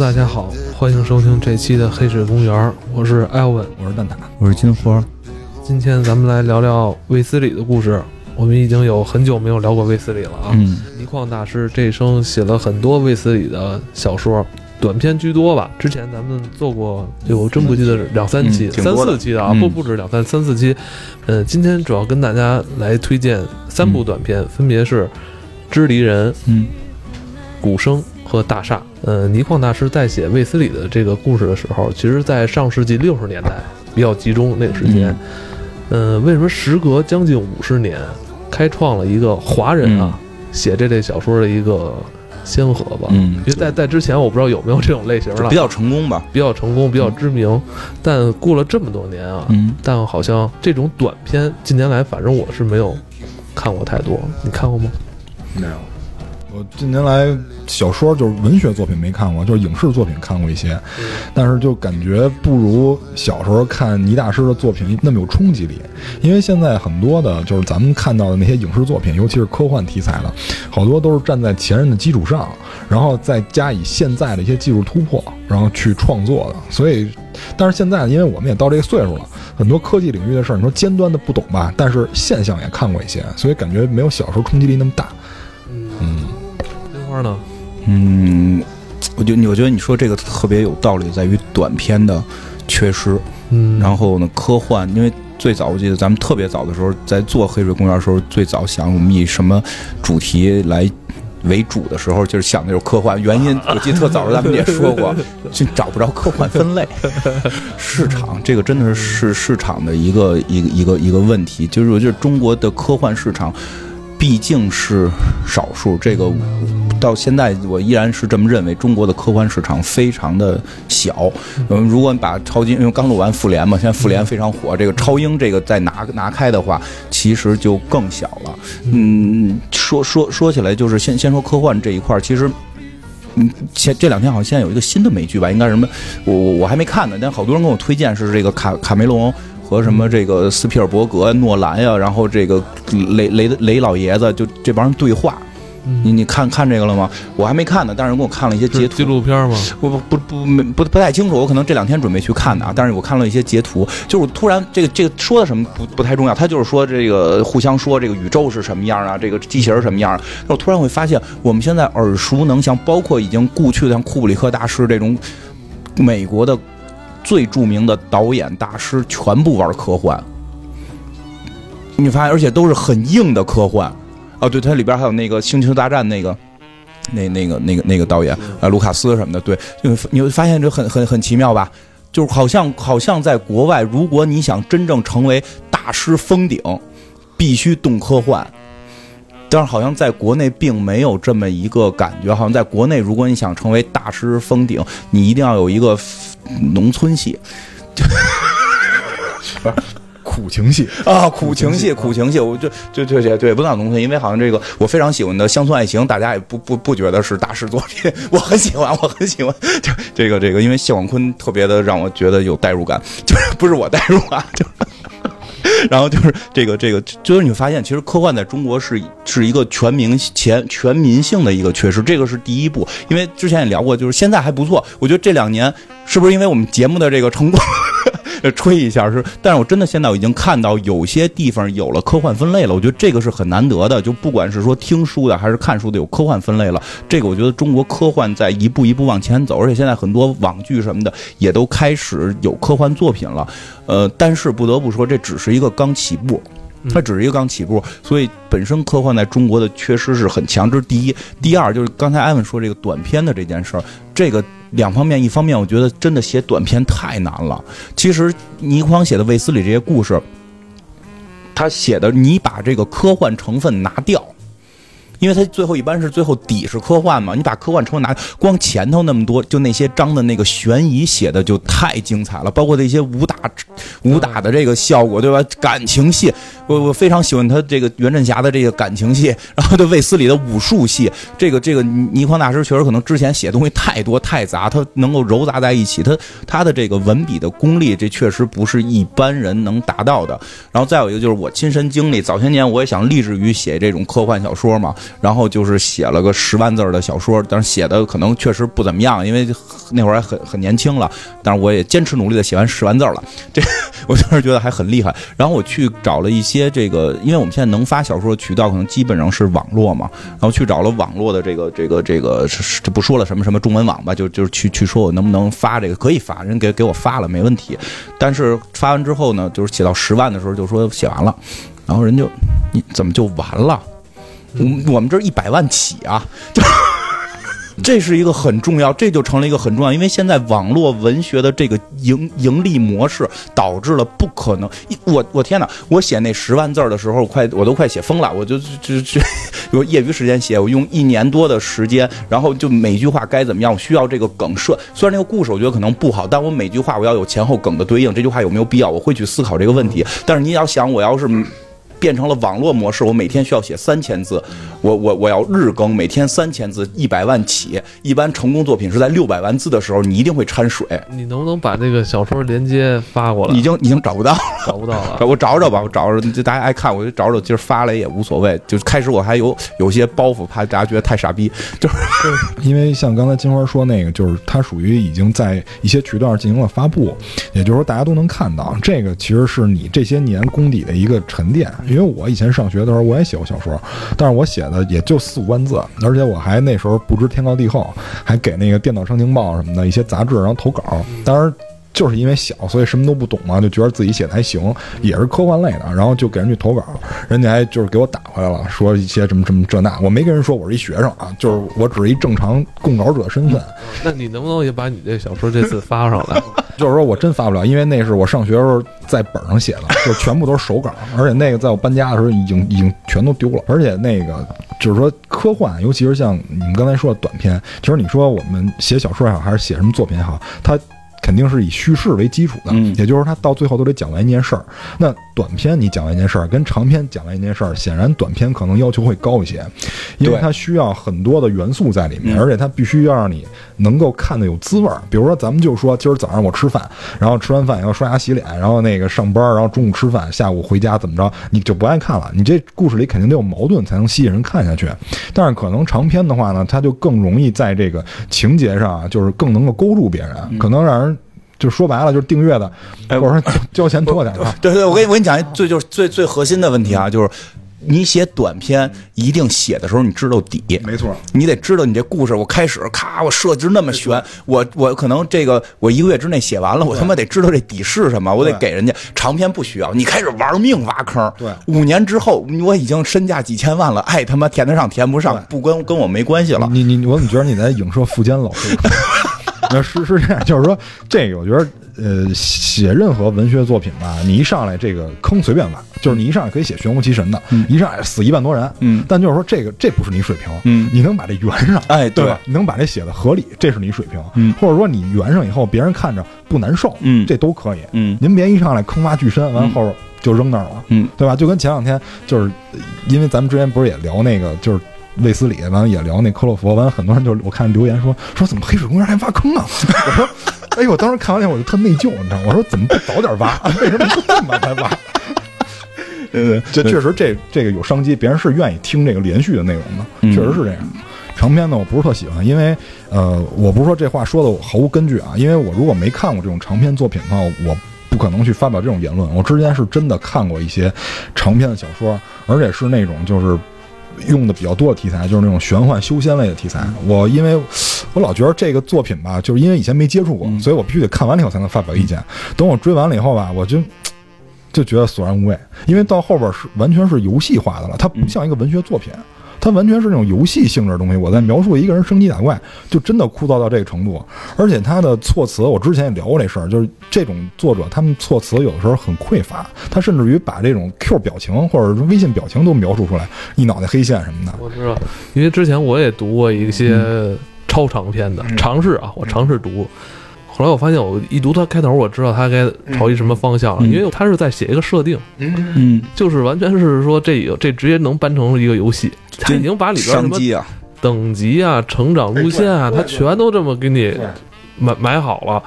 大家好，欢迎收听这期的《黑水公园》，我是艾文，我是蛋挞，我是金花。今天咱们来聊聊卫斯理的故事。我们已经有很久没有聊过卫斯理了啊。嗯，倪匡大师这一生写了很多卫斯理的小说，短篇居多吧。之前咱们做过，哎我真不记得是两三期、三四期的啊，嗯不不止两三三四期。呃，今天主要跟大家来推荐三部短片，分别是《知离人》、嗯鼓声和大厦。呃，倪匡大师在写卫斯理的这个故事的时候，其实在上世纪六十年代比较集中那个时间。呃，为什么时隔将近五十年，开创了一个华人啊、写这类小说的一个先河吧？嗯因为在在之前我不知道有没有这种类型了，比较成功吧。比较成功、比较知名，但过了这么多年啊，嗯，但好像这种短片近年来反正我是没有看过太多，你看过吗？没有。我近年来小说就是文学作品没看过，就是影视作品看过一些，但是就感觉不如小时候看倪大师的作品那么有冲击力。因为现在很多的，就是咱们看到的那些影视作品，尤其是科幻题材的，好多都是站在前人的基础上，然后再加以现在的一些技术突破，然后去创作的。所以，但是现在因为我们也到这个岁数了，很多科技领域的事儿，你说尖端的不懂吧，但是现象也看过一些，所以感觉没有小时候冲击力那么大。嗯。樱花呢？嗯，我就我觉得你说这个特别有道理，在于短片的缺失。嗯，然后呢，科幻，因为最早我记得咱们特别早的时候，在做黑水公园的时候，最早想我们以什么主题来。为主的时候，就是想的就是科幻。原因 我记得特早时候咱们也说过，就找不着科幻分类。市场这个真的是市市场的一个一个一个一个问题，就是我觉得中国的科幻市场毕竟是少数，这个到现在我依然是这么认为，中国的科幻市场非常的小。嗯，如果你把超级因为刚录完复联嘛，现在复联非常火，这个超英这个再拿拿开的话，其实就更小了。嗯，说说说起来，就是先先说科幻这一块儿，其实。嗯，前这两天好像现在有一个新的美剧吧，应该什么？我我我还没看呢，但好多人跟我推荐是这个卡卡梅隆和什么这个斯皮尔伯格、诺兰呀，然后这个雷雷雷老爷子就这帮人对话。你你看看这个了吗？我还没看呢，但是给我看了一些截图。纪录片吗？不不不不没不不太清楚，我可能这两天准备去看的啊。但是我看了一些截图，就是突然这个这个说的什么不不太重要，他就是说这个互相说这个宇宙是什么样啊，这个机器人什么样。我突然会发现，我们现在耳熟能详，包括已经故去的像库布里克大师这种美国的最著名的导演大师，全部玩科幻。你发现，而且都是很硬的科幻。哦，对，它里边还有那个《星球大战》那个。那那个那个那个导演啊，卢卡斯什么的，对，你会你会发现这很很很奇妙吧？就是好像好像在国外，如果你想真正成为大师封顶，必须动科幻。但是好像在国内并没有这么一个感觉，好像在国内，如果你想成为大师封顶，你一定要有一个农村系。苦情戏啊，苦情戏，苦情戏，我就就就对对，不能农村，因为好像这个我非常喜欢的乡村爱情，大家也不不不觉得是大师作品，我很喜欢，我很喜欢，就这个这个，因为谢广坤特别的让我觉得有代入感，就是不是我代入啊，就是。然后就是这个这个，就是你发现，其实科幻在中国是是一个全民前全民性的一个缺失，这个是第一步。因为之前也聊过，就是现在还不错，我觉得这两年是不是因为我们节目的这个成功？吹一下是，但是我真的现在我已经看到有些地方有了科幻分类了，我觉得这个是很难得的。就不管是说听书的还是看书的，有科幻分类了，这个我觉得中国科幻在一步一步往前走，而且现在很多网剧什么的也都开始有科幻作品了。呃，但是不得不说，这只是一个刚起步。它只是一个刚起步，所以本身科幻在中国的缺失是很强。这是第一，第二就是刚才艾文说这个短片的这件事儿，这个两方面，一方面我觉得真的写短片太难了。其实倪匡写的卫斯理这些故事，他写的你把这个科幻成分拿掉。因为它最后一般是最后底是科幻嘛，你把科幻成分拿，光前头那么多，就那些章的那个悬疑写的就太精彩了，包括那些武打武打的这个效果，对吧？感情戏，我我非常喜欢他这个袁振霞的这个感情戏，然后对卫斯理的武术戏，这个这个倪匡大师确实可能之前写东西太多太杂，他能够揉杂在一起，他他的这个文笔的功力，这确实不是一般人能达到的。然后再有一个就是我亲身经历，早些年我也想立志于写这种科幻小说嘛。然后就是写了个十万字的小说，但是写的可能确实不怎么样，因为那会儿还很很年轻了，但是我也坚持努力的写完十万字了，这我当时觉得还很厉害。然后我去找了一些这个，因为我们现在能发小说的渠道可能基本上是网络嘛，然后去找了网络的这个这个这个是是就不说了什么什么中文网吧，就就去去说我能不能发这个，可以发，人给给我发了没问题。但是发完之后呢，就是写到十万的时候就说写完了，然后人就你怎么就完了？我们我们这一百万起啊，就这是一个很重要，这就成了一个很重要，因为现在网络文学的这个盈盈利模式导致了不可能。我我天哪！我写那十万字的时候，快我都快写疯了，我就就就 有业余时间写，我用一年多的时间，然后就每句话该怎么样，我需要这个梗设。虽然那个故事我觉得可能不好，但我每句话我要有前后梗的对应，这句话有没有必要，我会去思考这个问题。但是你要想，我要是。变成了网络模式，我每天需要写三千字，我我我要日更，每天三千字，一百万起。一般成功作品是在六百万字的时候，你一定会掺水。你能不能把这个小说连接发过来？已经已经找不到，找不到了。我找找吧，我找找，就大家爱看，我就找找，今儿发了也无所谓。就开始我还有有些包袱，怕大家觉得太傻逼，就是 因为像刚才金花说那个，就是它属于已经在一些渠道上进行了发布，也就是说大家都能看到。这个其实是你这些年功底的一个沉淀。因为我以前上学的时候，我也写过小说，但是我写的也就四五万字，而且我还那时候不知天高地厚，还给那个电脑商情报什么的一些杂志然后投稿。当然就是因为小，所以什么都不懂嘛，就觉得自己写的还行，也是科幻类的，然后就给人去投稿，人家还就是给我打回来了，说一些什么什么这那，我没跟人说我是一学生啊，就是我只是一正常供稿者身份。那你能不能也把你这小说这次发上来？就是说我真发不了，因为那是我上学时候在本上写的，就全部都是手稿，而且那个在我搬家的时候已经已经全都丢了。而且那个就是说科幻，尤其是像你们刚才说的短篇，其实你说我们写小说也好，还是写什么作品也好，它肯定是以叙事为基础的，嗯。也就是他到最后都得讲完一件事儿。那短篇你讲完一件事儿，跟长篇讲完一件事儿，显然短篇可能要求会高一些，因为它需要很多的元素在里面，嗯。而且它必须要让你能够看得有滋味儿。比如说，咱们就说今儿早上我吃饭，然后吃完饭以后刷牙洗脸，然后那个上班，然后中午吃饭，下午回家怎么着，你就不爱看了。你这故事里肯定得有矛盾，才能吸引人看下去。但是可能长篇的话呢，它就更容易在这个情节上啊，就是更能够勾住别人，可能让人。就说白了，就是订阅的，哎或者说交交钱多点的，对对，我跟你我跟你讲一最就是最最核心的问题啊，就是你写短篇一定写的时候你知道底，没错。你得知道你这故事，我开始咔，我设置那么悬，我我可能这个我一个月之内写完了，我他妈得知道这底是什么，我得给人家长篇不需要，你开始玩命挖坑，对。五年之后我已经身价几千万了，爱他妈填得上填不上，不跟跟我没关系了。你你我怎么觉得你在影射富坚老师？那是是这样，就是说这个，我觉得呃，写任何文学作品吧，你一上来这个坑随便挖，就是你一上来可以写玄乎其神的，一上来死一万多人，嗯。但就是说这个这不是你水平，嗯。你能把这圆上，哎对。对吧？你能把这写的合理，这是你水平，嗯。或者说你圆上以后，别人看着不难受，嗯。这都可以，嗯。您别一上来坑挖巨深，完嗯。后就扔那儿了，嗯。对吧？就跟前两天就是，因为咱们之前不是也聊那个就是。卫斯理完了也聊那克洛弗，完了很多人就我看留言说说怎么黑水公园还挖坑啊？我说，哎呦，我当时看完以后我就特内疚，你知道吗？我说怎么不早点挖？为什么这么晚才挖？对对这确实这这个有商机，别人是愿意听这个连续的内容的，嗯确实是这样。长篇呢，我不是特喜欢，因为呃，我不是说这话说的我毫无根据啊，因为我如果没看过这种长篇作品的话，我不可能去发表这种言论。我之前是真的看过一些长篇的小说，而且是那种就是用的比较多的题材，就是那种玄幻修仙类的题材。我因为我老觉得这个作品吧，就是因为以前没接触过，嗯所以我必须得看完了以后才能发表意见。等我追完了以后吧，我就。就觉得索然无味，因为到后边是完全是游戏化的了，它不像一个文学作品，它完全是那种游戏性质的东西。我在描述一个人升级打怪，就真的枯燥到这个程度。而且他的措辞，我之前也聊过这事儿，就是这种作者他们措辞有的时候很匮乏，他甚至于把这种 Q 表情或者微信表情都描述出来，一脑袋黑线什么的。我知道，因为之前我也读过一些超长篇的，尝试啊，我尝试读。后来我发现，我一读它开头，我知道它该朝一什么方向了，嗯因为它是在写一个设定，嗯，就是完全是说这有这直接能搬成一个游戏，它已经把里边什么商机啊，等级啊、成长路线啊，它全都这么给你买买好了。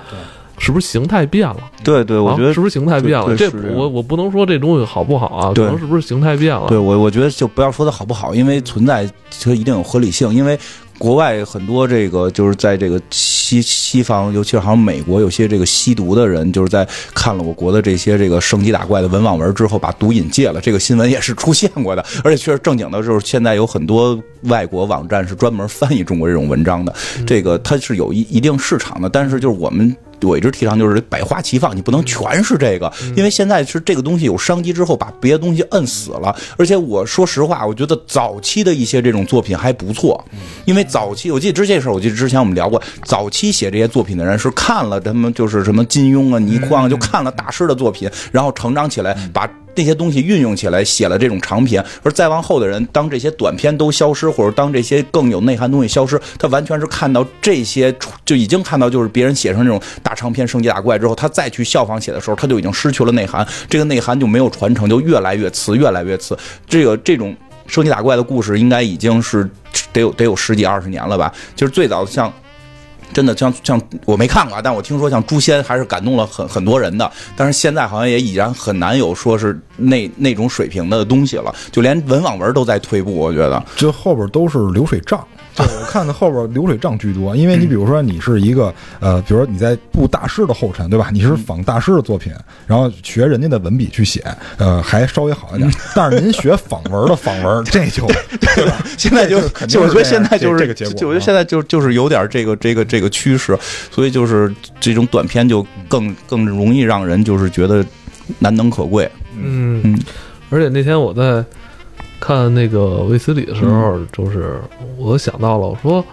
是不是形态变了？对对，我觉得啊是不是形态变了？这我我不能说这东西好不好啊，可对能是不是形态变了？对我，我觉得就不要说它好不好，因为存在它一定有合理性。因为国外很多这个就是在这个西西方，尤其是好像美国有些这个吸毒的人，就是在看了我国的这些这个升级打怪的文网文之后，把毒瘾戒了。这个新闻也是出现过的，而且确实正经的，就是现在有很多外国网站是专门翻译中国这种文章的，这个它是有一一定市场的。但是就是我们我一直提倡就是百花齐放，你不能全是这个，因为现在是这个东西有商机之后，把别的东西摁死了。而且我说实话，我觉得早期的一些这种作品还不错，因为早期我记得之前事儿，我记得之前我们聊过，早期写这些作品的人是看了他们就是什么金庸啊、倪匡啊，就看了大师的作品，然后成长起来，把。那些东西运用起来，写了这种长篇，而再往后的人，当这些短篇都消失，或者当这些更有内涵东西消失，他完全是看到这些就已经看到，就是别人写成这种大长篇升级打怪之后，他再去效仿写的时候，他就已经失去了内涵，这个内涵就没有传承，就越来越次，越来越次。这个这种升级打怪的故事，应该已经是得有得有十几二十年了吧？就是最早像。真的像像我没看过啊，但我听说像《诛仙》还是感动了很很多人的，但是现在好像也已然很难有说是那那种水平的东西了，就连文网文都在退步，我觉得。这后边都是流水账。对，我看的后边流水账居多，因为你比如说你是一个呃，比如说你在步大师的后尘，对吧？你是仿大师的作品，然后学人家的文笔去写，呃，还稍微好一点。但是您学仿文的仿文，这就对吧？现在就就我觉得现在就是这个结果啊就我觉得现在就就是有点这个这个这个趋势，所以就是这种短片就更更容易让人就是觉得难能可贵。嗯嗯而且那天我在看那个卫斯理的时候，嗯就是我想到了，我说。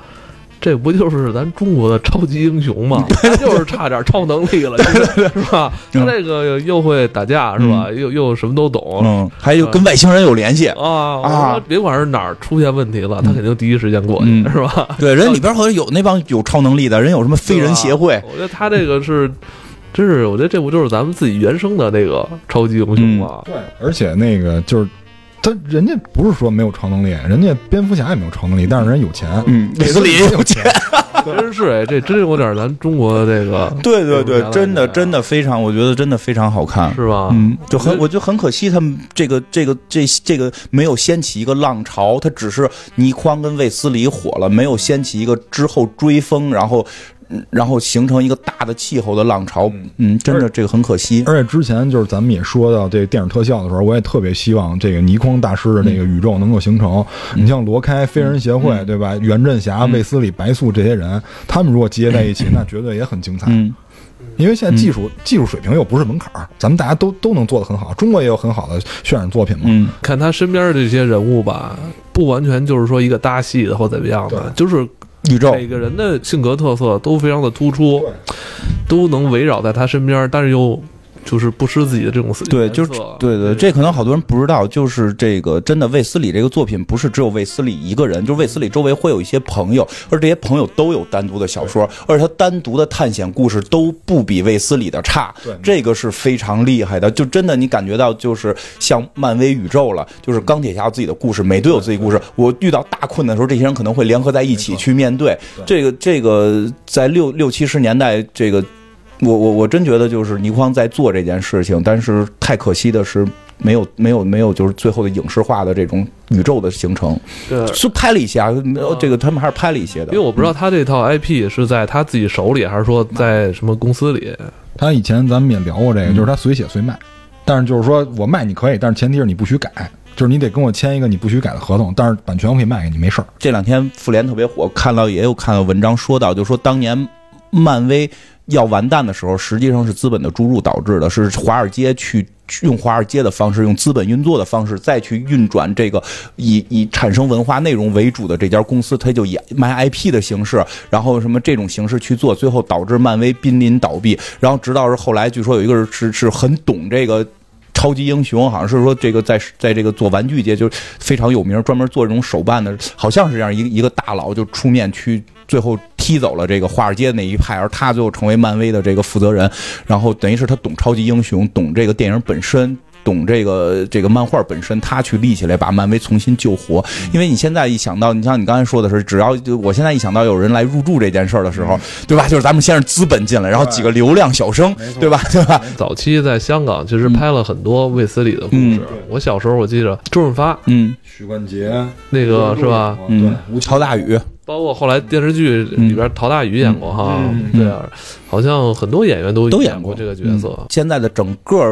这不就是咱中国的超级英雄吗？他就是差点超能力了，是是吧？他这个又会打架是吧？又又什么都懂嗯，还有跟外星人有联系。啊！我啊说别管是哪儿出现问题了，他肯定第一时间过去嗯是吧？对，人 里边好像有那帮有超能力的人，有什么飞人协会，我觉得他这个是，真是，我觉得这不就是咱们自己原生的那个超级英雄吗？对，而且那个就是。他人家不是说没有超能力，人家蝙蝠侠也没有超能力，但是人有钱，嗯，韦斯理也有钱。真是哎，这真有点咱中国的这个，对对对真的真的非常，我觉得真的非常好看。是吧？嗯，就很，我我觉得很可惜，他们这个这个这这个没有掀起一个浪潮，他只是倪匡跟卫斯理火了，没有掀起一个之后追风，然后嗯然后形成一个大的气候的浪潮。嗯，真的这个很可惜。而且之前就是咱们也说到这个电影特效的时候，我也特别希望这个倪匡大师的这个宇宙能够形成。你像罗开、飞人协会，对吧？袁振侠、卫斯理、白素这些人，他们如果结在一起，那绝对也很精彩。嗯，因为现在技术、技术水平又不是门槛儿，咱们大家都都能做得很好。中国也有很好的渲染作品嘛。嗯，看他身边的这些人物吧，不完全就是说一个搭戏的或怎么样的，就是宇宙。每个人的性格特色都非常的突出，都能围绕在他身边，但是又就是不失自己的这种对，就是对对，这可能好多人不知道，就是这个真的卫斯理这个作品不是只有卫斯理一个人，就是卫斯理周围会有一些朋友，而这些朋友都有单独的小说，而且他单独的探险故事都不比卫斯理的差对，这个是非常厉害的。就真的你感觉到就是像漫威宇宙了，就是钢铁侠有自己的故事，美队有自己故事。我遇到大困难的时候，这些人可能会联合在一起去面对。这个这个在六六七十年代这个。我我我真觉得就是倪匡在做这件事情，但是太可惜的是没有没有没有就是最后的影视化的这种宇宙的形成，对。是拍了一些啊，这个他们还是拍了一些的。因为我不知道他这套 IP 是在他自己手里，还是说在什么公司里。他以前咱们也聊过这个，就是他随写随卖，但是就是说我卖你可以，但是前提是你不许改，就是你得跟我签一个你不许改的合同，但是版权我可以卖给你，没事儿。这两天复联特别火，看到也有看到文章说到，就说当年漫威要完蛋的时候，实际上是资本的注入导致的，是华尔街去。用华尔街的方式，用资本运作的方式，再去运转这个以以产生文化内容为主的这家公司，它就以卖 IP 的形式，然后什么这种形式去做，最后导致漫威濒临倒闭。然后直到是后来，据说有一个人是是很懂这个。超级英雄好像是说这个在在这个做玩具界就非常有名，专门做这种手办的，好像是这样一一个大佬就出面去，最后踢走了这个华尔街的那一派，而他最后成为漫威的这个负责人，然后等于是他懂超级英雄，懂这个电影本身。懂这个这个漫画本身，他去立起来把漫威重新救活。因为你现在一想到，你像你刚才说的是，只要就我现在一想到有人来入驻这件事儿的时候，对吧？就是咱们先是资本进来，然后几个流量小生，对吧？对吧？早期在香港其实拍了很多卫斯理的故事。我小时候我记着周润发，嗯，许冠杰那个是吧？嗯，吴乔大宇，包括后来电视剧里边陶大宇演过哈，嗯对啊，好像很多演员都都演过这个角色。现在的整个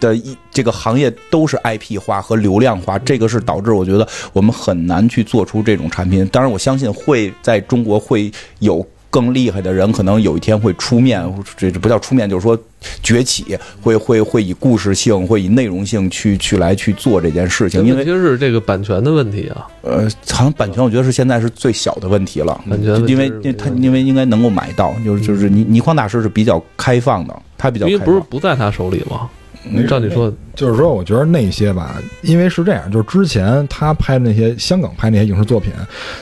的一这个行业都是 IP 化和流量化，这个是导致我觉得我们很难去做出这种产品。当然，我相信会在中国会有更厉害的人，可能有一天会出面，这这不叫出面，就是说崛起，会会会以故事性，会以内容性去去来去做这件事情。因为问题是这个版权的问题啊，呃，好像版权，我觉得是现在是最小的问题了。版权因为是因为他因为应该能够买到，就是就是倪倪匡大师是比较开放的，他比较。因为不是不在他手里吗？照你说，就是说，我觉得那些吧，因为是这样，就是之前他拍那些香港拍那些影视作品，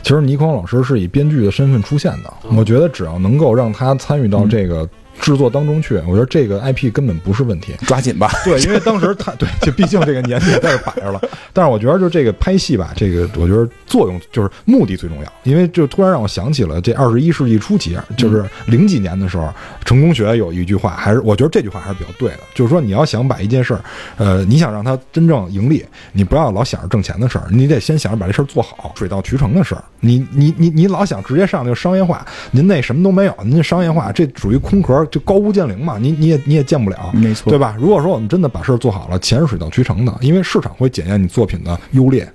其实倪匡老师是以编剧的身份出现的。我觉得只要能够让他参与到这个制作当中去，我觉得这个 IP 根本不是问题。抓紧吧。对，因为当时他对，就毕竟这个年纪在这摆着了。但是我觉得就这个拍戏吧，这个我觉得作用就是目的最重要。因为就突然让我想起了这二十一世纪初期，就是零几年的时候，成功学有一句话，还是我觉得这句话还是比较对的，就是说你要想把一件事儿，呃，你想让它真正盈利，你不要老想着挣钱的事儿，你得先想着把这事儿做好，水到渠成的事儿。你你你你老想直接上这个商业化，您那什么都没有，您这商业化这属于空壳，就高屋建瓴嘛，你你也你也建不了。没错对吧？如果说我们真的把事儿做好了，钱是水到渠成的，因为市场会检验你作品的优劣。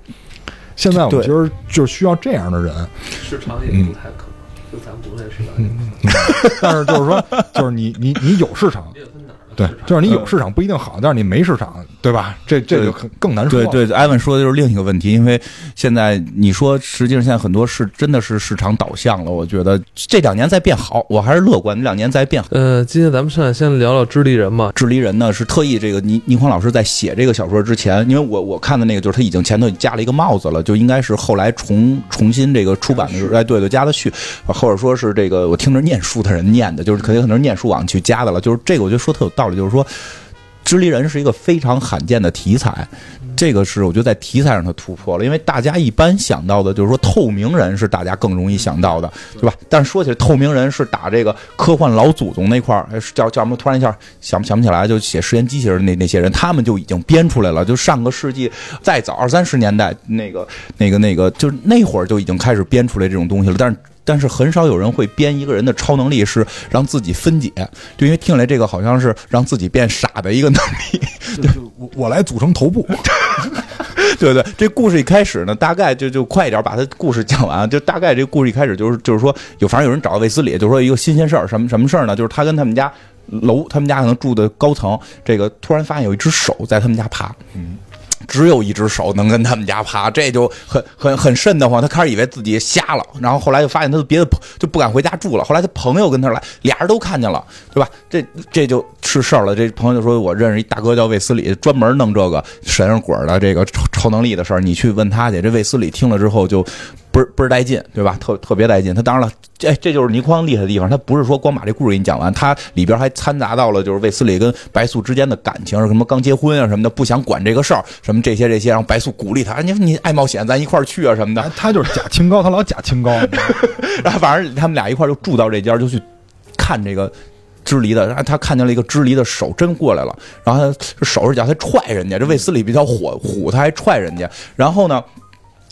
现在我们对其实就是需要这样的人，市场也不太可能，就咱们国内市场 但是就是说，就是你你你有市场，对，就是你有市场不一定好，但是你没市场，对吧？这这就很更难说。对对，艾文说的就是另一个问题，因为现在你说，实际上现在很多是真的是市场导向了。我觉得这两年在变好，我还是乐观，这两年在变好。呃，今天咱们上来先聊聊知离人嘛，智利人呢是特意这个倪倪匡老师在写这个小说之前，因为我我看的那个就是他已经前头加了一个帽子了，就应该是后来重重新这个出版的时候，哎对对加的序，或者说是这个我听着念书的人念的，就是肯定可能是念书网去加的了，就是这个我觉得说特有道理，就是说。知离人是一个非常罕见的题材，这个是我觉得在题材上它突破了，因为大家一般想到的就是说透明人是大家更容易想到的，对吧？但是说起来，透明人是打这个科幻老祖宗那块儿，叫叫什么？突然一下想想不起来，就写实验机器人那那些人，他们就已经编出来了。就上个世纪再早二三十年代，那个那个那个，就是那会儿就已经开始编出来这种东西了。但是但是很少有人会编一个人的超能力是让自己分解，就因为听起来这个好像是让自己变傻的一个能力。就就我我来组成头部，对对，这故事一开始呢，大概就就快一点把他故事讲完。就大概这个故事一开始就是就是说有反正有人找到卫斯理，就是说一个新鲜事儿，什么什么事儿呢？就是他跟他们家楼，他们家可能住的高层，这个突然发现有一只手在他们家爬，嗯。只有一只手能跟他们家爬，这就很很很瘆得慌。他开始以为自己瞎了，然后后来就发现他的别的就不敢回家住了。后来他朋友跟他来，俩人都看见了，对吧？这这就是事儿了。这朋友就说：“我认识一大哥叫卫斯理，专门弄这个神人鬼的这个超超能力的事儿，你去问他去。”这卫斯理听了之后就倍儿倍儿带劲，对吧？特特别带劲。他当然了，这这就是倪匡厉害的地方，他不是说光把这故事给你讲完，他里边还掺杂到了就是卫斯理跟白素之间的感情，什么刚结婚啊什么的，不想管这个事儿，什么这些这些，让白素鼓励他，你你爱冒险，咱一块儿去啊什么的。他就是假清高，他老假清高。然后反正他们俩一块儿就住到这家，就去看这个支离的。然后他看见了一个支离的手真过来了，然后他手是脚，他踹人家。这卫斯理比较火虎，他还踹人家。然后呢？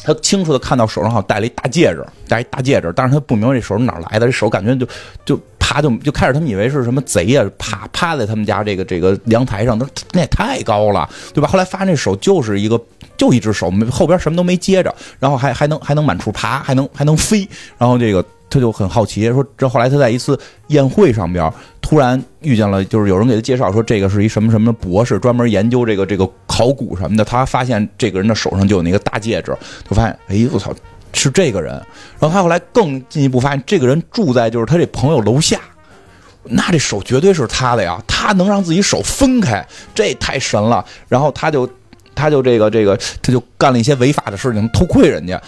他清楚的看到手上好像戴了一大戒指，戴一大戒指，但是他不明白这手是哪来的，这手感觉就就趴就就开始他们以为是什么贼呀、趴趴在他们家这个这个阳台上，那那也太高了，对吧？后来发现这手就是一个就一只手，后边什么都没接着，然后还还能还能满处爬，还能还能飞，然后这个他就很好奇，说这后来他在一次宴会上边突然遇见了，就是有人给他介绍说这个是一什么什么博士，专门研究这个这个考古什么的。他发现这个人的手上就有那个大戒指，就发现哎我操是这个人。然后他后来更进一步发现，这个人住在就是他这朋友楼下。那这手绝对是他的呀，他能让自己手分开，这太神了。然后他就，他就这个这个，他就干了一些违法的事情，偷窥人家。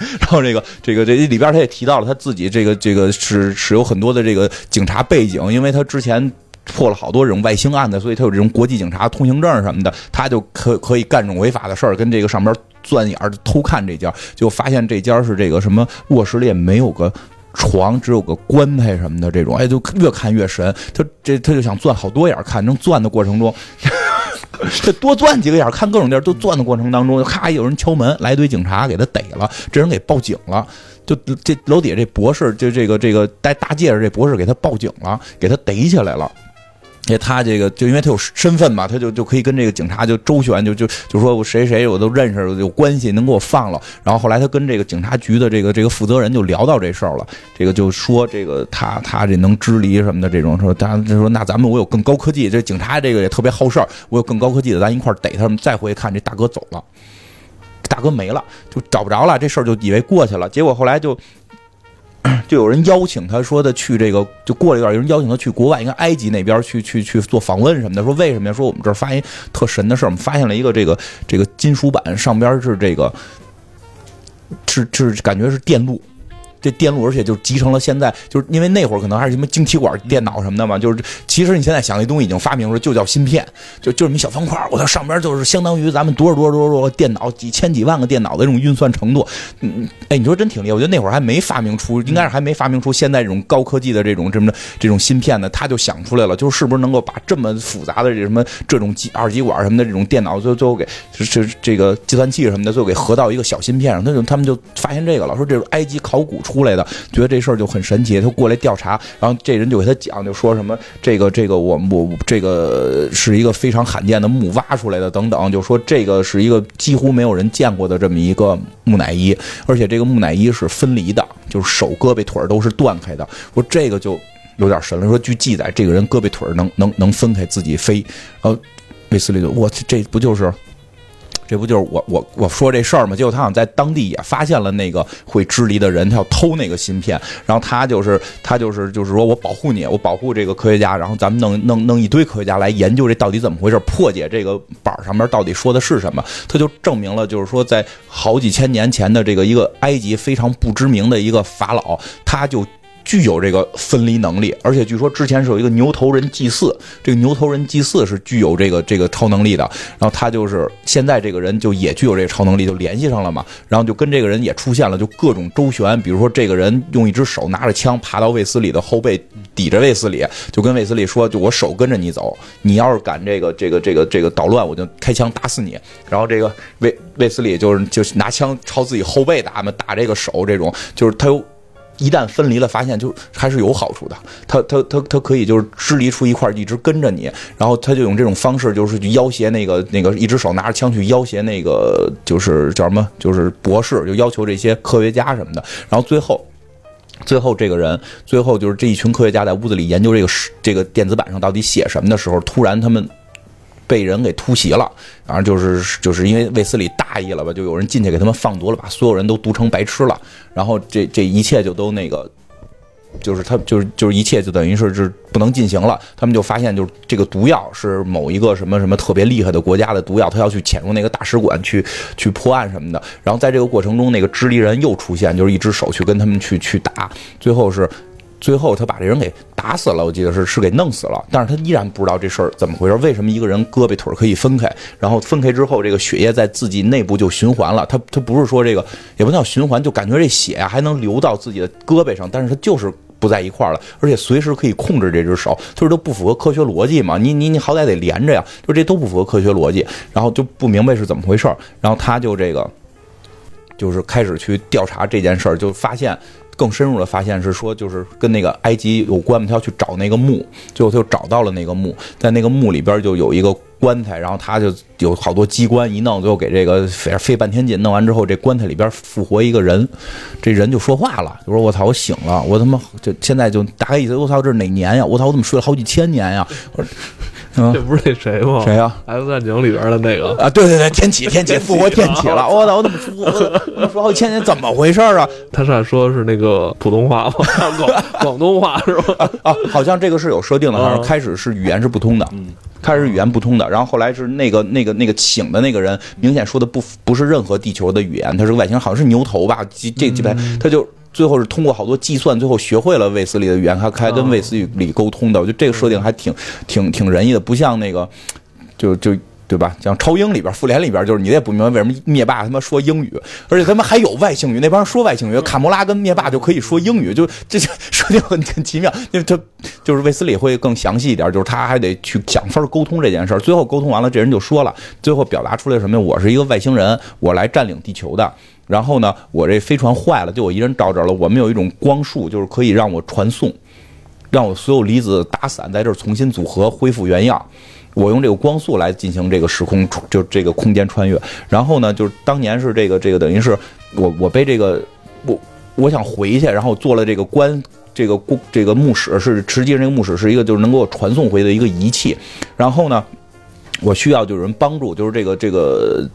然后这个这个这里边他也提到了他自己这个这个是是有很多的这个警察背景，因为他之前破了好多这种外星案子，所以他有这种国际警察通行证什么的，他就可可以干这种违法的事儿，跟这个上边钻眼儿偷看这家，就发现这家是这个什么卧室里也没有个。床只有个棺材什么的这种，哎，就越看越神。他这他就想钻好多眼儿看，正钻的过程中，这多钻几个眼儿看各种地儿，都钻的过程当中，咔有人敲门，来一堆警察给他逮了，这人给报警了。就这楼底下这博士，就这个这个戴大戒指这博士给他报警了，给他逮起来了。因为他这个，就因为他有身份嘛，他就就可以跟这个警察就周旋，就就就说我谁谁我都认识，有关系，能给我放了。然后后来他跟这个警察局的这个这个负责人就聊到这事儿了，这个就说这个他他这能支离什么的这种，说他就说那咱们我有更高科技，这警察这个也特别好事儿，我有更高科技的，咱一块儿逮他们。再回看这大哥走了，大哥没了，就找不着了，这事儿就以为过去了，结果后来就。就有人邀请他说的去这个，就过了一段，有人邀请他去国外，应该埃及那边去去去做访问什么的。说为什么呀？说我们这儿发现特神的事儿，我们发现了一个这个这个金属板上边是这个，是是感觉是电路。这电路，而且就集成了现在，就是因为那会儿可能还是什么晶体管电脑什么的嘛，就是其实你现在想那东西已经发明了，就叫芯片，就就这么一小方块我它上边就是相当于咱们多少多少多少多少电脑，几千几万个电脑的这种运算程度。嗯，哎，你说真挺厉害，我觉得那会儿还没发明出，应该是还没发明出现在这种高科技的这种这么的这种芯片呢，他就想出来了，就是是不是能够把这么复杂的这什么这种机二极管什么的这种电脑，最最后给是这个计算器什么的，最后给合到一个小芯片上，他就他们就发现这个了，说这是埃及考古。出来的，觉得这事儿就很神奇，他过来调查，然后这人就给他讲，就说什么这个这个我我这个是一个非常罕见的墓挖出来的，等等，就说这个是一个几乎没有人见过的这么一个木乃伊，而且这个木乃伊是分离的，就是手胳膊腿都是断开的。说这个就有点神了。说据记载，这个人胳膊腿能能能分开自己飞。然后卫斯理就我这不就是。这不就是我我我说这事儿吗？结果他好像在当地也发现了那个会支离的人，他要偷那个芯片，然后他就是他就是就是说我保护你，我保护这个科学家，然后咱们弄弄弄一堆科学家来研究这到底怎么回事，破解这个板上面到底说的是什么。他就证明了，就是说在好几千年前的这个一个埃及非常不知名的一个法老，他就。具有这个分离能力，而且据说之前是有一个牛头人祭祀，这个牛头人祭祀是具有这个这个超能力的。然后他就是现在这个人就也具有这个超能力，就联系上了嘛。然后就跟这个人也出现了，就各种周旋。比如说这个人用一只手拿着枪爬到卫斯理的后背，抵着卫斯理，就跟卫斯理说：“就我手跟着你走，你要是敢这个这个这个这个捣乱，我就开枪打死你。”然后这个卫卫斯理就是就拿枪朝自己后背打嘛，打这个手，这种就是他有。一旦分离了，发现就还是有好处的。他他他他可以就是支离出一块，一直跟着你。然后他就用这种方式，就是去要挟那个那个一只手拿着枪去要挟那个就是叫什么，就是博士，就要求这些科学家什么的。然后最后，最后这个人，最后就是这一群科学家在屋子里研究这个这个电子板上到底写什么的时候，突然他们。被人给突袭了，然后就是就是因为卫斯理大意了吧，就有人进去给他们放毒了，把所有人都毒成白痴了，然后这这一切就都那个，就是他就是就是一切就等于是是不能进行了。他们就发现就是这个毒药是某一个什么什么特别厉害的国家的毒药，他要去潜入那个大使馆去去破案什么的。然后在这个过程中，那个支离人又出现，就是一只手去跟他们去去打，最后是。最后他把这人给打死了，我记得是是给弄死了，但是他依然不知道这事儿怎么回事，为什么一个人胳膊腿可以分开，然后分开之后这个血液在自己内部就循环了，他他不是说这个也不叫循环，就感觉这血啊还能流到自己的胳膊上，但是他就是不在一块儿了，而且随时可以控制这只手，就是都不符合科学逻辑嘛，你你你好歹得连着呀，就这都不符合科学逻辑，然后就不明白是怎么回事儿，然后他就这个就是开始去调查这件事儿，就发现。更深入的发现是说，就是跟那个埃及有关，他要去找那个墓，最后他就找到了那个墓，在那个墓里边就有一个棺材，然后他就有好多机关一弄，最后给这个费费半天劲，弄完之后，这棺材里边复活一个人，这人就说话了，就说我操，我醒了，我他妈就现在就大概意思，我操，这是哪年呀？我操，我怎么睡了好几千年呀？这不是那谁吗？谁呀？X 战警里边的那个啊，对对对，天启，天启复活天启了！我操，我怎么说？我说好几千年，怎么回事啊？他是说是那个普通话吗？广广东话是吧？啊，好像这个是有设定的，好像开始是语言是不通的，嗯，开始语言不通的，然后后来是那个那个那个请的那个人，明显说的不不是任何地球的语言，他是个外星人，好像是牛头吧？这这几排他就。最后是通过好多计算，最后学会了卫斯理的语言，还还跟卫斯理沟通的。我觉得这个设定还挺挺挺仁义的，不像那个就就。对吧？像超英里边、复联里边，就是你也不明白为什么灭霸他妈说英语，而且他们还有外星语，那帮人说外星语，卡魔拉跟灭霸就可以说英语，就这就 设定很很奇妙。因为他就是卫斯理会更详细一点，就是他还得去想法沟通这件事儿。最后沟通完了，这人就说了，最后表达出来什么？我是一个外星人，我来占领地球的。然后呢，我这飞船坏了，就我一人着着了。我们有一种光束，就是可以让我传送，让我所有离子打散，在这儿重新组合，恢复原样。我用这个光速来进行这个时空，就这个空间穿越。然后呢，就是当年是这个这个，等于是我我被这个我我想回去，然后做了这个关这个这个墓室是实际上这个墓室是一个就是能给我传送回的一个仪器。然后呢，我需要就有人帮助，就是这个这个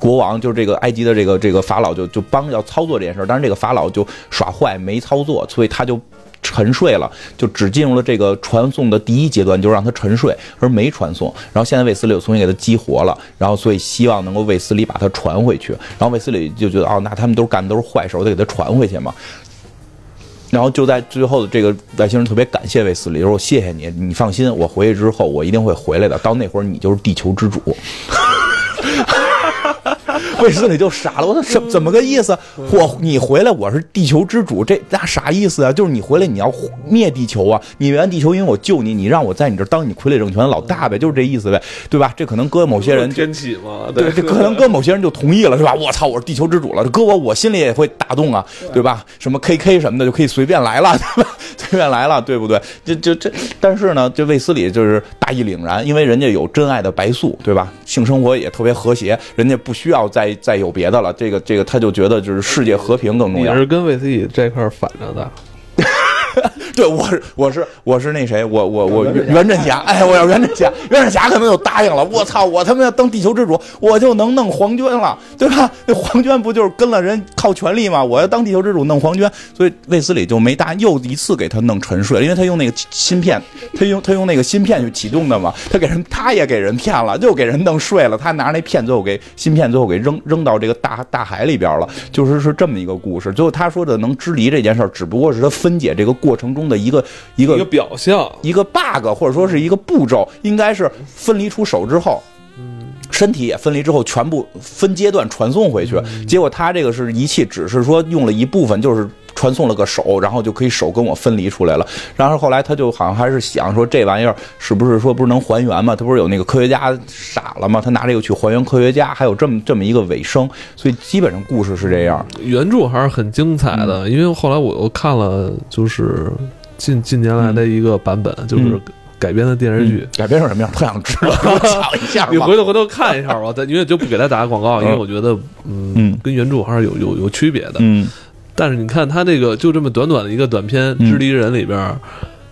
国王，就是这个埃及的这个这个法老就就帮要操作这件事儿，但是这个法老就耍坏没操作，所以他就。沉睡了，就只进入了这个传送的第一阶段，就让他沉睡，而没传送。然后现在卫斯理又重新给他激活了，然后所以希望能够卫斯理把他传回去。然后卫斯理就觉得，哦，那他们都干的都是坏事，我得给他传回去嘛。然后就在最后的这个外星人特别感谢卫斯理，说谢谢你，你放心，我回去之后我一定会回来的。到那会儿你就是地球之主。卫斯理就傻了，我说什怎么个意思？我你回来，我是地球之主，这那啥意思啊？就是你回来你要灭地球啊？你原地球因为我救你，你让我在你这当你傀儡政权的老大呗，就是这意思呗，对吧？这可能搁某些人天启嘛，对，这可能搁某些人就同意了，是吧？我操，我是地球之主了，搁我我心里也会打动啊，对吧？什么 KK 什么的就可以随便来了，对吧？随便来了，对不对？就就这，但是呢，这卫斯理就是大义凛然，因为人家有真爱的白素，对吧？性生活也特别和谐，人家不需要再有别的了。这个这个，他就觉得就是世界和平更重要。也是跟卫斯理这块反着的。对，我是我是我是那谁，我我我袁振霞，哎，我要袁振霞，袁振霞可能就答应了。我操，我他妈要当地球之主，我就能弄黄娟了，对吧？那黄娟不就是跟了人靠权力吗？我要当地球之主弄黄娟，所以卫斯理就没答应，又一次给他弄沉睡，因为他用那个芯片，他用他用那个芯片去启动的嘛，他给人他也给人骗了，又给人弄睡了，他拿着那片最后给芯片最后给扔扔到这个大大海里边了，就是是这么一个故事。最后他说的能支离这件事儿，只不过是他分解这个过程中。的一个一个一个表象，一个 bug，或者说是一个步骤，应该是分离出手之后，嗯，身体也分离之后，全部分阶段传送回去。结果他这个是仪器，只是说用了一部分，就是传送了个手，然后就可以手跟我分离出来了。然后后来他就好像还是想说，这玩意儿是不是说不是能还原嘛？他不是有那个科学家傻了吗？他拿这个去还原科学家，还有这么这么一个尾声。所以基本上故事是这样。原著还是很精彩的，因为后来我又看了，就是。近近年来的一个版本，就是改编的电视剧，改编成什么样？特想知道，讲一下。你回头回头看一下吧，咱因为就不给他打广告，因为我觉得，嗯，跟原著还是有有有区别的。嗯，但是你看他这个就这么短短的一个短片《知离人》里边，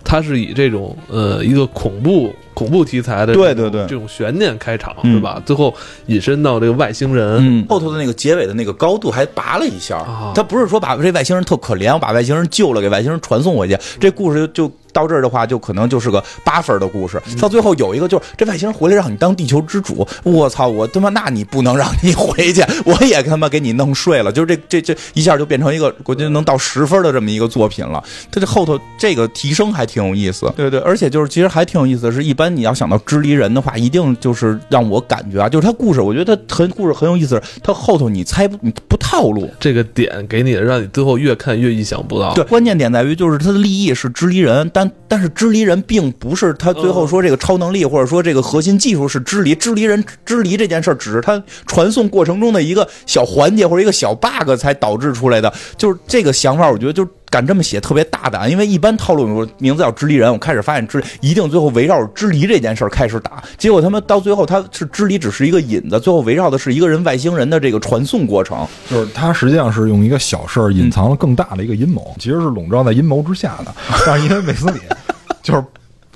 他是以这种呃一个恐怖。恐怖题材的，对对对，这种悬念开场是吧？最后引申到这个外星人，后头的那个结尾的那个高度还拔了一下。他不是说把这外星人特可怜，我把外星人救了，给外星人传送回去，这故事就到这儿的话，就可能就是个八分的故事。到最后有一个，就是这外星人回来让你当地球之主，我操，我他妈那你不能让你回去，我也他妈给你弄睡了。就是这这这一下就变成一个，我觉得能到十分的这么一个作品了。它这后头这个提升还挺有意思，对对，而且就是其实还挺有意思的是，一般。你要想到支离人的话，一定就是让我感觉啊，就是他故事，我觉得他很故事很有意思。他后头你猜不你不套路，这个点给你让你最后越看越意想不到。对，关键点在于就是他的立意是支离人，但但但是支离人并不是他最后说这个超能力或者说这个核心技术是支离，支离人支离这件事儿只是他传送过程中的一个小环节或者一个小 bug 才导致出来的。就是这个想法，我觉得就。敢这么写特别大胆，因为一般套路说名字叫支离人，我开始发现支一定最后围绕着支离这件事儿开始打，结果他们到最后他是支离只是一个引子，最后围绕的是一个人外星人的这个传送过程，就是他实际上是用一个小事儿隐藏了更大的一个阴谋，其实是笼罩在阴谋之下的，但是因为卫斯理 就是。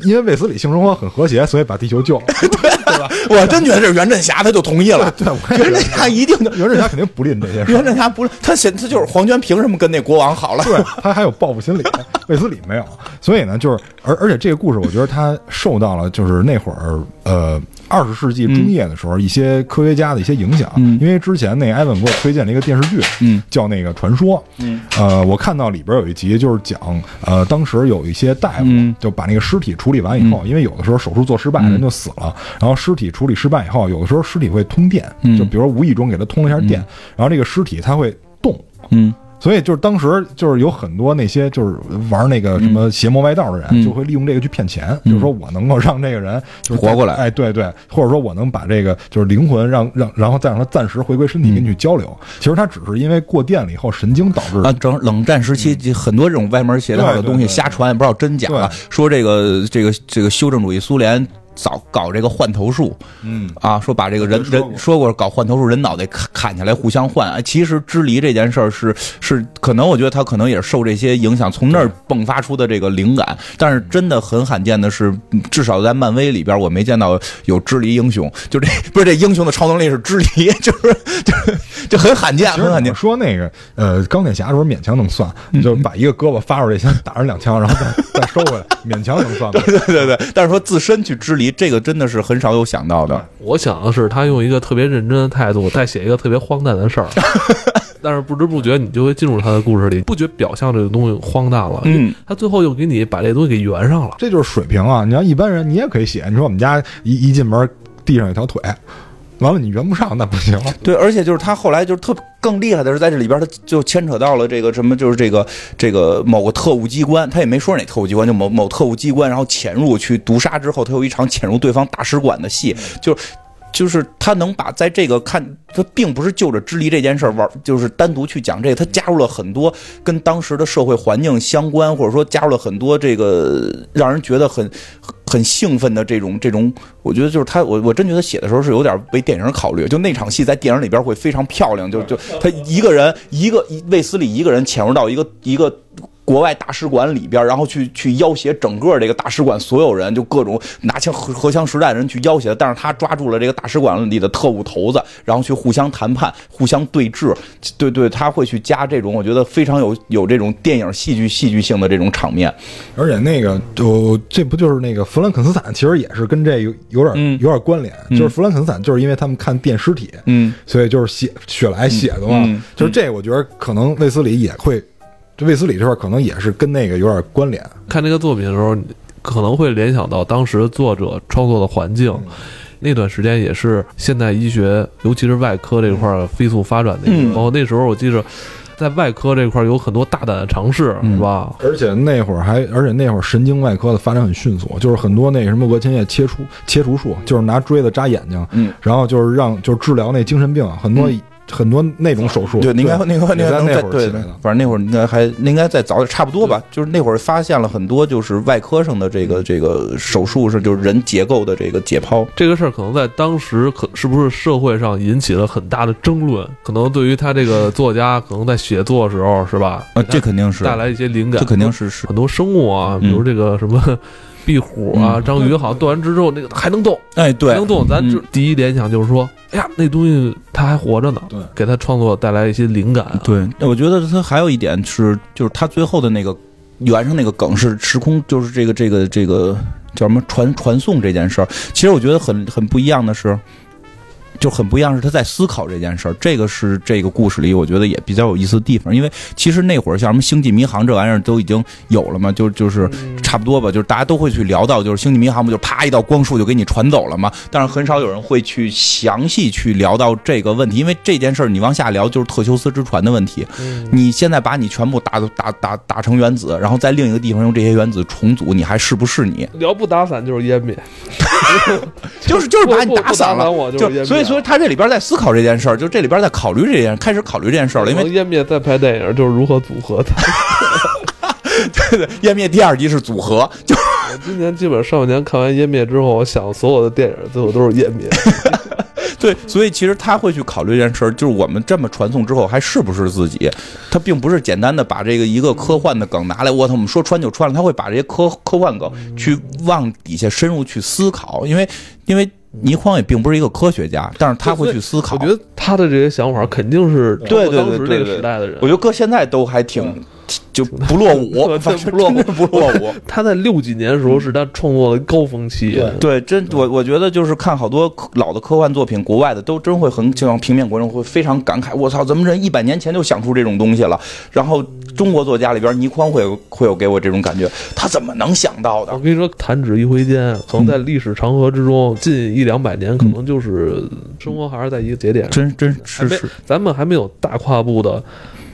因为卫斯理性生活很和谐，所以把地球救了，对对吧？我真觉得是袁振霞他就同意了，对，袁振霞一定，袁振霞肯定不吝这些。袁振霞不，他现他就是黄娟，凭什么跟那国王好了？对他还有报复心理，卫斯理没有，所以呢，就是而而且这个故事，我觉得他受到了就是那会儿呃二十世纪中叶的时候一些科学家的一些影响，嗯。因为之前那艾文给我推荐了一个电视剧，嗯叫那个《传说》，嗯。呃，我看到里边有一集就是讲，呃，当时有一些大夫嗯。就把那个尸体处理完以后，因为有的时候手术做失败，嗯。人就死了，然后尸体处理失败以后，有的时候尸体会通电，嗯。就比如无意中给它通了一下电，然后这个尸体它会动。嗯所以就是当时就是有很多那些就是玩那个什么邪魔歪道的人，嗯。就会利用这个去骗钱，就是说我能够让这个人就是活过来。哎，对对，或者说我能把这个就是灵魂让让然后再让他暂时回归身体跟你去交流。其实他只是因为过电了以后神经导致。的啊，整冷战时期就很多这种歪门邪道的东西瞎传，也不知道真假。了。说这个这个这个修正主义苏联早搞这个换头术嗯啊，说把这个人说人说过搞换头术，人脑袋砍砍下来互相换。哎其实支离这件事儿是是可能，我觉得他可能也是受这些影响，从那儿迸发出的这个灵感。但是真的很罕见的是，嗯至少在漫威里边，我没见到有支离英雄。就这不是这英雄的超能力是支离，就是 就就很罕见，很罕见你。说那个呃钢铁侠的时候勉强能算，嗯就把一个胳膊发出去先打上两枪，然后再 再收回来，勉强能算对。对对对，但是说自身去支离，这个真的是很少有想到的。我想的是，他用一个特别认真的态度，再写一个特别荒诞的事儿，但是不知不觉你就会进入他的故事里，不觉表象这个东西荒诞了，嗯，他最后又给你把这东西给圆上了。这就是水平啊！你要一般人，你也可以写。你说我们家一一进门地上有条腿，完了你圆不上，那不行。对，而且就是他后来就是特更厉害的是，在这里边他就牵扯到了这个什么，就是这个这个某个特务机关，他也没说哪特务机关，就某某特务机关，然后潜入去毒杀之后，他有一场潜入对方大使馆的戏，就。就是他能把在这个看，他并不是就着支离这件事儿玩，就是单独去讲这个，他加入了很多跟当时的社会环境相关，或者说加入了很多这个让人觉得很很兴奋的这种这种，我觉得就是他，我我真觉得写的时候是有点为电影考虑，就那场戏在电影里边会非常漂亮，就就他一个人一个卫斯理一个人潜入到一个一个。国外大使馆里边，然后去去要挟整个这个大使馆所有人，就各种拿枪荷荷枪实弹的人去要挟，但是他抓住了这个大使馆里的特务头子，然后去互相谈判、互相对峙。对对，他会去加这种我觉得非常有有这种电影戏剧戏剧性的这种场面。而且那个就这不就是那个弗兰肯斯坦，其实也是跟这有有点、嗯有点关联。就是弗兰肯斯坦，就是因为他们看电尸体，嗯所以就是写雪莱写的嘛。嗯嗯就是这，我觉得可能卫斯理也会，这卫斯理这块可能也是跟那个有点关联。看这个作品的时候，可能会联想到当时作者创作的环境。那段时间也是现代医学，尤其是外科这块飞速发展的一个。嗯包括那时候，我记着在外科这块有很多大胆的尝试，嗯是吧？而且那会儿还，而且那会儿神经外科的发展很迅速，就是很多那什么额前叶切除切除术，就是拿锥子扎眼睛，嗯，然后就是让就是治疗那精神病，很多、很多那种手术。对，应该那个那个那会儿对。反正那会儿应该还应该再早点，差不多吧。就是那会儿发现了很多就是外科上的这个这个手术是就是人结构的这个解剖。这个事儿可能在当时可是不是社会上引起了很大的争论？可能对于他这个作家，可能在写作的时候，是吧？啊，这肯定是带来一些灵感，这肯定是是很多生物啊，嗯比如这个什么壁虎啊、嗯章鱼，好像剁完之后那个还能动，哎，还对能，动。咱就嗯第一联想就是说，哎呀，那东西它还活着呢，对给他创作带来一些灵感啊。对，我觉得他还有一点是，就是他最后的那个原上那个梗是时空，就是这个这个这个叫什么传传送这件事儿。其实我觉得很很不一样的是。就很不一样，是他在思考这件事儿，这个是这个故事里我觉得也比较有意思的地方。因为其实那会儿像什么星际迷航这玩意儿都已经有了嘛，就就是差不多吧，就是大家都会去聊到，就是星际迷航不就啪一道光束就给你传走了嘛？但是很少有人会去详细去聊到这个问题，因为这件事儿你往下聊就是特修斯之船的问题。嗯你现在把你全部打打打打成原子，然后在另一个地方用这些原子重组，你还是不是你？聊不打散 就是湮灭，就是就是把你打散了。我就就是所以所以他这里边在思考这件事儿，就这里边在考虑这件，开始考虑这件事儿了。因为能湮灭在拍电影就是如何组合它。湮灭第二集是组合，就我今年基本上半年看完湮灭之后，我想所有的电影最后都是湮灭。对，所以其实他会去考虑这件事儿，就是我们这么传送之后还是不是自己？他并不是简单的把这个一个科幻的梗拿来，我操，我们说穿就穿了，他会把这些科科幻梗去往底下深入去思考，因为因为倪匡也并不是一个科学家，但是他会去思考。我觉得他的这些想法肯定是对对对当时这个对对时代的人我。觉得搁现在都还挺就 不落伍，不落伍不落伍。他在六几年的时候是他创作的高峰期，对对，真我我觉得就是看好多老的科幻作品，国外的都真会很就像平面观众会非常感慨，我操，怎么人一百年前就想出这种东西了？然后中国作家里边，倪匡会有会有给我这种感觉，他怎么能想到的我？跟你说，弹指一挥间，可能在历史长河之中，近一两百年，可能就是生活还是在一个节点上，真真还没咱们还没有大跨步的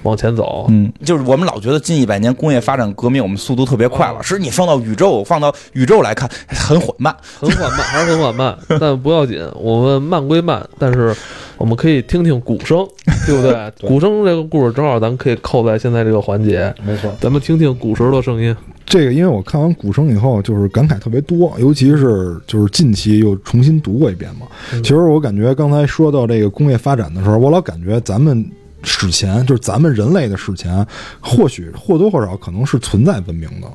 往前走。嗯，就是我们老觉得近一百年工业发展革命，我们速度特别快了。哦是你放到宇宙，放到宇宙来看，很缓慢。很缓慢，还 是很缓慢，但不要紧，我们慢归慢，但是我们可以听听鼓声，对不对？对鼓声这个故事正好咱们可以扣在现在这个环节，没错。咱们听听鼓声的声音。这个因为我看完《鼓声》以后，就是感慨特别多，尤其是就是近期又重新读过一遍嘛。嗯其实我感觉刚才说到这个工业发展的时候，我老感觉咱们史前就是咱们人类的史前，或许或多或少可能是存在文明的。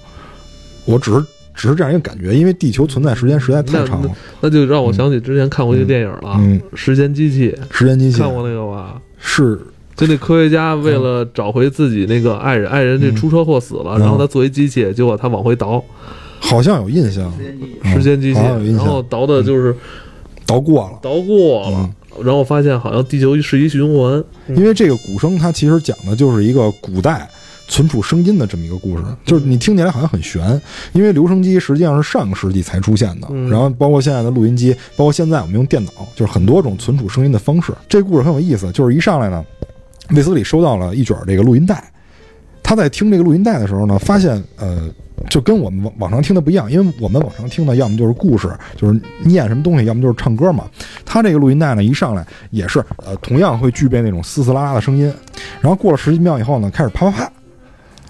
我只是只是这样一个感觉，因为地球存在时间实在太长了。那就让我想起之前看过一个电影了，嗯时间机器》，时间机器。看过那个吧？是。就那科学家为了找回自己那个爱人，爱人这出车祸死了，嗯。然后他作为机器，结果他往回倒。好像有印象，嗯时间机器，然后，倒的就是倒过了。倒过了，然后发现好像地球是一循环，因为这个鼓声，它其实讲的就是一个古代存储声音的这么一个故事，就是你听起来好像很悬，因为留声机实际上是上个世纪才出现的，嗯然后包括现在的录音机，包括现在我们用电脑，就是很多种存储声音的方式。这故事很有意思，就是一上来呢，卫斯理收到了一卷这个录音带，他在听这个录音带的时候呢，发现呃。就跟我们往往常听的不一样，因为我们往常听的要么就是故事，就是念什么东西，要么就是唱歌嘛。他这个录音带呢，一上来也是呃，同样会具备那种嘶嘶啦啦的声音，然后过了十几秒以后呢，开始啪啪啪，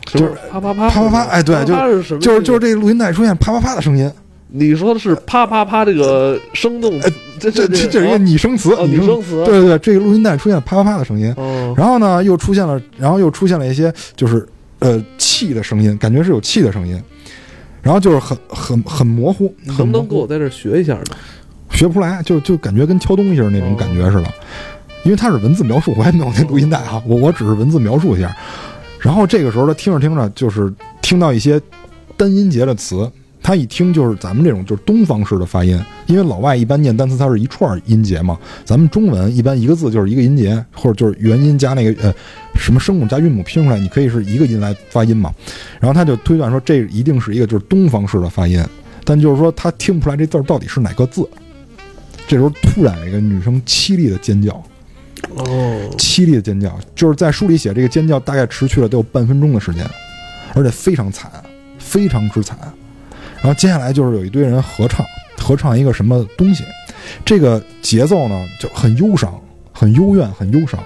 就是啪啪啪啪啪啪哎对啪啪是？就是就是这个录音带出现啪啪啪的声音，你说的是啪啪啪这个生动，这这这这是一个啊拟声词，哦拟声词对对对，这个录音带出现啪啪啪的声音，哦，然后呢又出现了，然后又出现了一些就是呃气的声音，感觉是有气的声音，然后就是很很很模糊，能不能给我在这儿学一下呢？学不出来，就就感觉跟敲东西似的那种感觉似的，因为它是文字描述，我还没有那录音带啊，我我只是文字描述一下。然后这个时候他听着听着，就是听到一些单音节的词，他一听就是咱们这种就是东方式的发音，因为老外一般念单词它是一串音节嘛，咱们中文一般一个字就是一个音节，或者就是元音加那个呃什么声母加韵母拼出来，你可以是一个音来发音嘛。然后他就推断说这一定是一个就是东方式的发音，但就是说他听不出来这字儿到底是哪个字。这时候突然有一个女生凄厉的尖叫，哦，凄厉的尖叫，就是在书里写这个尖叫大概持续了得有半分钟的时间，而且非常惨，非常之惨。然后接下来就是有一堆人合唱，合唱一个什么东西，这个节奏呢就很忧伤，很幽怨，很忧伤。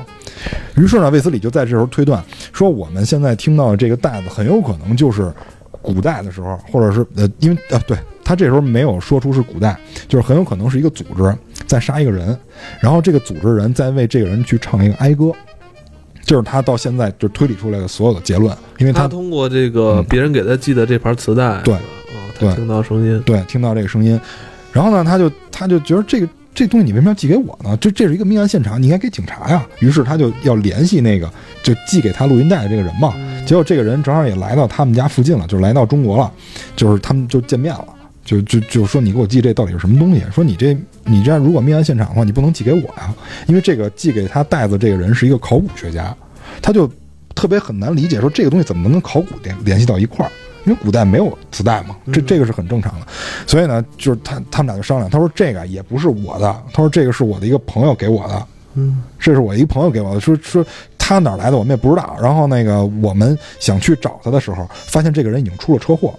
于是呢，卫斯理就在这时候推断说，我们现在听到的这个带子很有可能就是古代的时候，或者是呃，因为呃，对他这时候没有说出是古代，就是很有可能是一个组织在杀一个人，然后这个组织人在为这个人去唱一个哀歌，就是他到现在就推理出来的所有的结论，因为他他通过这个嗯别人给他寄的这盘磁带，对他听到声音，对听到这个声音，然后呢，他就他就觉得这个这东西你为什么要寄给我呢？这这是一个命案现场，你应该给警察呀。于是他就要联系那个就寄给他录音带的这个人嘛。嗯结果这个人正好也来到他们家附近了，就来到中国了，就是他们就见面了。就就就说你给我寄这到底是什么东西？说你这你这样如果命案现场的话，你不能寄给我呀，因为这个寄给他袋子这个人是一个考古学家，他就特别很难理解，说这个东西怎么能跟考古联联系到一块儿？因为古代没有磁带嘛，这嗯这个是很正常的。所以呢，就是他他们俩就商量，他说这个也不是我的，他说这个是我的一个朋友给我的，嗯，这是我一个朋友给我的，说说他哪儿来的我们也不知道。然后那个我们想去找他的时候，发现这个人已经出了车祸，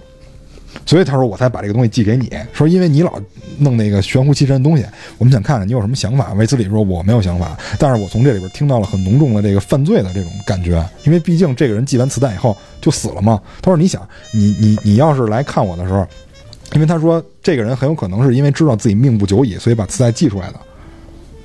所以他说我才把这个东西寄给你，说因为你老弄那个玄乎其神的东西，我们想看看你有什么想法。维斯理说我没有想法，但是我从这里边听到了很浓重的这个犯罪的这种感觉，因为毕竟这个人寄完磁带以后就死了嘛。他说你想，你你你要是来看我的时候。因为他说，这个人很有可能是因为知道自己命不久矣，所以把磁带寄出来的。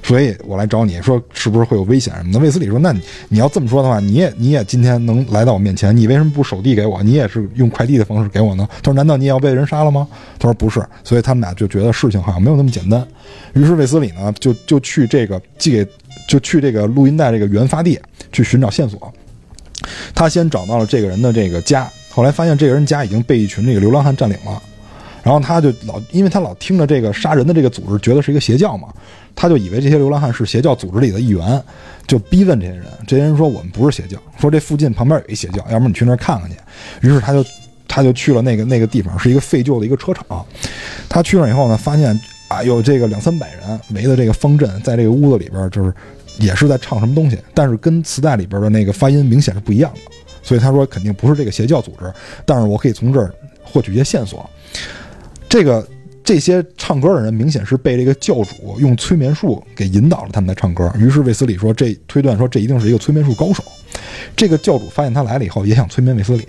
所以我来找你说，是不是会有危险什么的？卫斯理说：“那你要这么说的话，你也你也今天能来到我面前，你为什么不手递给我？你也是用快递的方式给我呢？”他说：“难道你也要被人杀了吗？”他说：“不是。”所以他们俩就觉得事情好像没有那么简单。于是卫斯理呢，就就去这个寄给就去这个录音带这个原发地去寻找线索。他先找到了这个人的这个家，后来发现这个人家已经被一群这个流浪汉占领了。然后他就老，因为他老听着这个杀人的这个组织，觉得是一个邪教嘛，他就以为这些流浪汉是邪教组织里的一员，就逼问这些人。这些人说我们不是邪教，说这附近旁边有一邪教，要不你去那儿看看去。于是他就他就去了那个那个地方，是一个废旧的一个车厂。他去了以后呢，发现啊有这个两三百人围的这个方阵，在这个屋子里边就是也是在唱什么东西，但是跟磁带里边的那个发音明显是不一样的。所以他说肯定不是这个邪教组织，但是我可以从这儿获取一些线索。这个这些唱歌的人明显是被这个教主用催眠术给引导了，他们在唱歌。于是卫斯理说，这推断说这一定是一个催眠术高手。这个教主发现他来了以后，也想催眠卫斯理。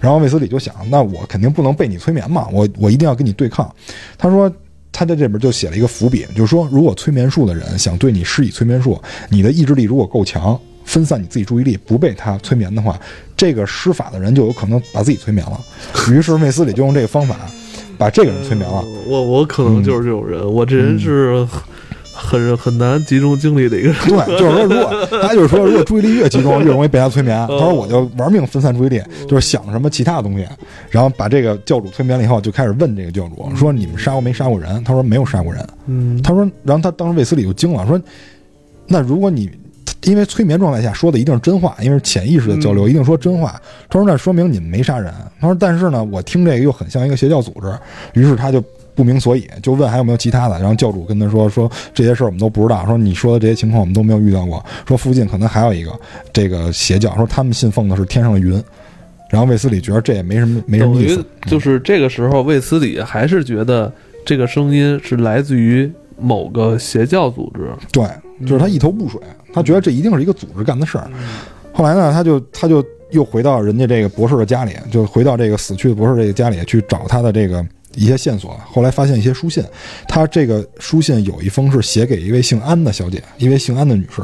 然后卫斯理就想，那我肯定不能被你催眠嘛，我我一定要跟你对抗。他说他在这边就写了一个伏笔，就是说如果催眠术的人想对你施以催眠术，你的意志力如果够强，分散你自己注意力，不被他催眠的话，这个施法的人就有可能把自己催眠了。于是卫斯理就用这个方法。把这个人催眠了，我我可能就是这种人，我这人是很很难集中精力的一个人。对，就是说，如果他就是说，如果注意力越集中，越容易被他催眠。他说，我就玩命分散注意力，就是想什么其他的东西，然后把这个教主催眠了以后，就开始问这个教主说：“你们杀过没杀过人？”他说：“没有杀过人。”嗯，他说，然后他当时卫斯理就惊了，说：“那如果你……”因为催眠状态下说的一定是真话，因为是潜意识的交流，一定说真话。他说：“那说明你们没杀人。”他说：“但是呢，我听这个又很像一个邪教组织。”于是他就不明所以，就问还有没有其他的。然后教主跟他说：“说这些事儿我们都不知道。说你说的这些情况我们都没有遇到过。说附近可能还有一个这个邪教，说他们信奉的是天上的云。”然后卫斯理觉得这也没什么没什么意思。就是这个时候，卫斯理还是觉得这个声音是来自于某个邪教组织。对，就是他一头雾水。他觉得这一定是一个组织干的事儿，后来呢，他就他就又回到人家这个博士的家里，就回到这个死去的博士这个家里去找他的这个一些线索。后来发现一些书信，他这个书信有一封是写给一位姓安的小姐，一位姓安的女士，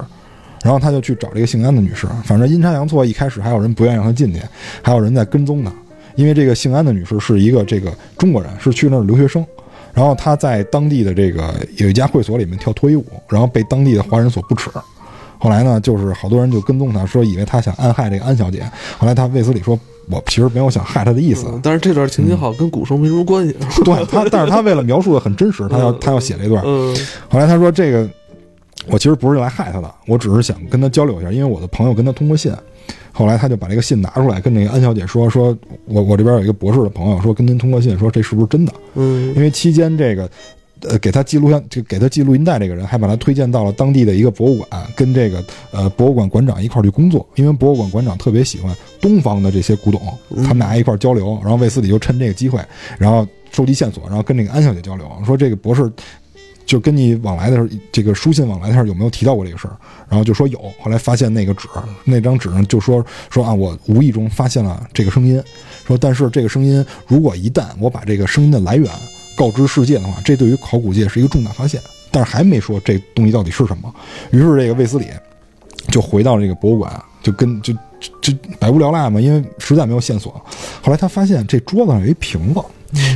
然后他就去找这个姓安的女士。反正阴差阳错，一开始还有人不愿意让他进去，还有人在跟踪他，因为这个姓安的女士是一个这个中国人，是去那儿留学生，然后他在当地的这个有一家会所里面跳脱衣舞，然后被当地的华人所不耻。后来呢，就是好多人就跟踪他，说以为他想暗害这个安小姐。后来他卫斯理说：“我其实没有想害她的意思。”但是这段情节好跟古生没什么关系。对他，但是他为了描述的很真实，他要他要写这段。后来他说：“这个我其实不是来害他的，我只是想跟他交流一下，因为我的朋友跟他通过信。”后来他就把这个信拿出来，跟那个安小姐说：“说我我这边有一个博士的朋友，说跟您通过信，说这是不是真的？”嗯，因为期间这个。呃，给他记录像，就给他记录音带这个人，还把他推荐到了当地的一个博物馆，跟这个呃博物馆馆长一块儿去工作。因为博物馆馆长特别喜欢东方的这些古董，他们俩一块儿交流。然后卫斯理就趁这个机会，然后收集线索，然后跟那个安小姐交流，说这个博士就跟你往来的时候，这个书信往来的时候有没有提到过这个事儿？然后就说有。后来发现那个纸，那张纸上就说说啊，我无意中发现了这个声音，说但是这个声音如果一旦我把这个声音的来源。告知世界的话，这对于考古界是一个重大发现，但是还没说这东西到底是什么。于是这个卫斯理就回到这个博物馆，就跟就就百无聊赖嘛，因为实在没有线索。后来他发现这桌子上有一瓶子，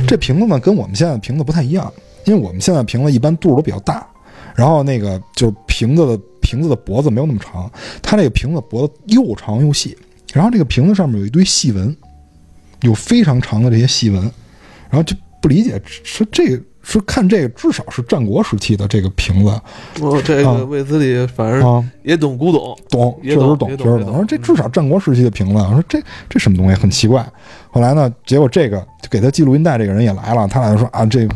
这瓶子呢跟我们现在瓶子不太一样，因为我们现在瓶子一般肚都比较大，然后那个就是瓶子的瓶子的脖子没有那么长，它这个瓶子脖子又长又细，然后这个瓶子上面有一堆细纹，有非常长的这些细纹，然后就。不理解，说这个说看这个，至少是战国时期的这个瓶子。哦，这个卫斯理反正也懂古董，懂，确实懂，确实懂。说这至少战国时期的瓶子，我说这这什么东西，很奇怪。后来呢，结果这个给他记录音带这个人也来了，他俩就说啊，这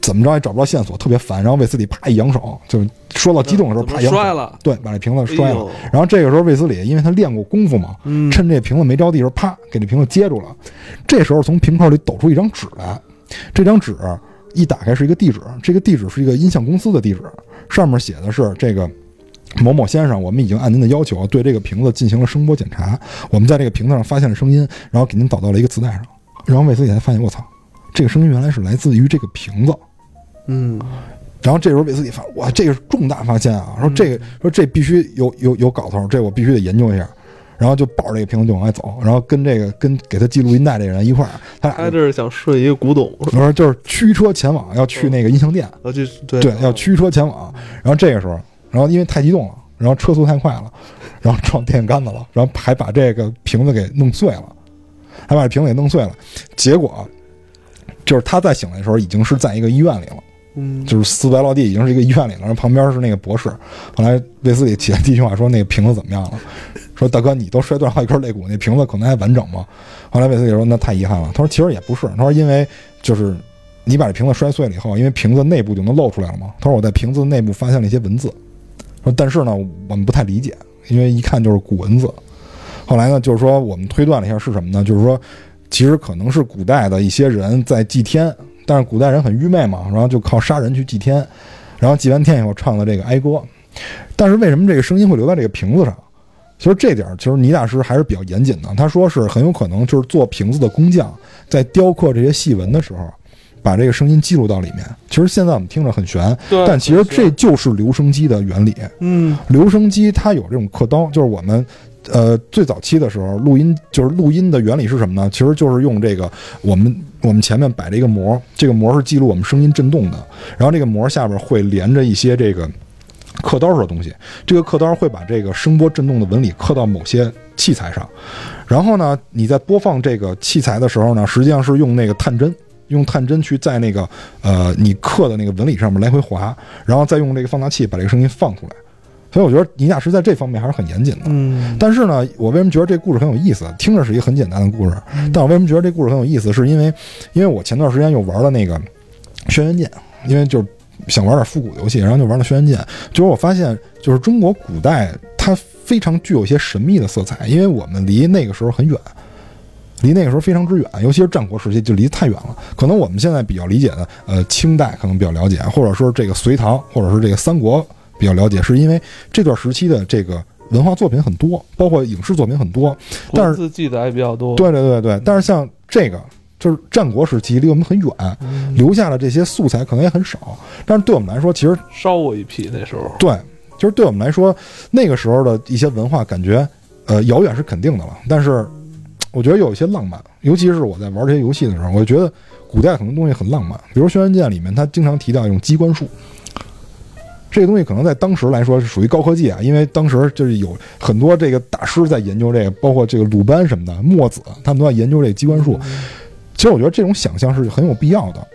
怎么着也找不着线索，特别烦。然后卫斯理啪一扬手，就说到激动的时候，啪扬摔了，对，把这瓶子摔了。然后这个时候卫斯理因为他练过功夫嘛，趁这瓶子没着地时候，啪给这瓶子接住了。这时候从瓶口里抖出一张纸来，这张纸一打开是一个地址，这个地址是一个音像公司的地址，上面写的是这个某某先生，我们已经按您的要求对这个瓶子进行了声波检查，我们在这个瓶子上发现了声音，然后给您导到了一个磁带上。然后卫斯理才发现，我操，这个声音原来是来自于这个瓶子。嗯。然后这时候卫斯理发，哇，这个是重大发现啊！说这个，说这必须有有有搞头，这我必须得研究一下。然后就抱着这个瓶子就往外走，然后跟这个跟给他记录音带这人一块儿，他他这是想顺一个古董，不是就是驱车前往，要去那个音像店，要去对对，要驱车前往。然后这个时候，然后因为太激动了，然后车速太快了，然后撞电线杆子了，然后还把这个瓶子给弄碎了，还把这瓶子给弄碎了。结果就是他再醒来的时候，已经是在一个医院里了。就是四白落地，已经是一个医院里了，然后旁边是那个博士。后来卫斯理起来第一句话说：“那个瓶子怎么样了？”说：“大哥，你都摔断好几根肋骨，那瓶子可能还完整吗？”后来卫斯理说：“那太遗憾了。”他说：“其实也不是，他说因为就是你把这瓶子摔碎了以后，因为瓶子内部就能露出来了嘛。他说我在瓶子内部发现了一些文字，说但是呢，我们不太理解，因为一看就是古文字。后来呢，就是说我们推断了一下是什么呢？就是说，其实可能是古代的一些人在祭天。”但是古代人很愚昧嘛，然后就靠杀人去祭天，然后祭完天以后唱的这个哀歌。但是为什么这个声音会留在这个瓶子上？其实这点其实倪大师还是比较严谨的。他说是很有可能就是做瓶子的工匠在雕刻这些细纹的时候，把这个声音记录到里面。其实现在我们听着很悬，但其实这就是留声机的原理。嗯，留声机它有这种刻刀，就是我们。呃，最早期的时候，录音就是录音的原理是什么呢？其实就是用这个我们我们前面摆了一个膜，这个膜是记录我们声音震动的，然后这个膜下边会连着一些这个刻刀式的东西，这个刻刀会把这个声波震动的纹理刻到某些器材上，然后呢，你在播放这个器材的时候呢，实际上是用那个探针，用探针去在那个呃你刻的那个纹理上面来回划，然后再用这个放大器把这个声音放出来。所以我觉得倪大师在这方面还是很严谨的。嗯，但是呢，我为什么觉得这故事很有意思？听着是一个很简单的故事，但我为什么觉得这故事很有意思？是因为，因为我前段时间又玩了那个《轩辕剑》，因为就是想玩点复古游戏，然后就玩了《轩辕剑》。就是我发现，就是中国古代它非常具有一些神秘的色彩，因为我们离那个时候很远，离那个时候非常之远，尤其是战国时期就离太远了。可能我们现在比较理解的，呃，清代可能比较了解，或者说这个隋唐，或者是这个三国。比较了解，是因为这段时期的这个文化作品很多，包括影视作品很多，但是记载也比较多。对对对对，但是像这个就是战国时期，离我们很远，留下的这些素材可能也很少。但是对我们来说，其实烧过一批那时候。对，就是对我们来说，那个时候的一些文化感觉，呃，遥远是肯定的了。但是我觉得有一些浪漫，尤其是我在玩这些游戏的时候，我就觉得古代很多东西很浪漫。比如《轩辕剑》里面，他经常提到一种机关术。这个东西可能在当时来说是属于高科技啊，因为当时就是有很多这个大师在研究这个，包括这个鲁班什么的、墨子，他们都在研究这个机关术。其实我觉得这种想象是很有必要的。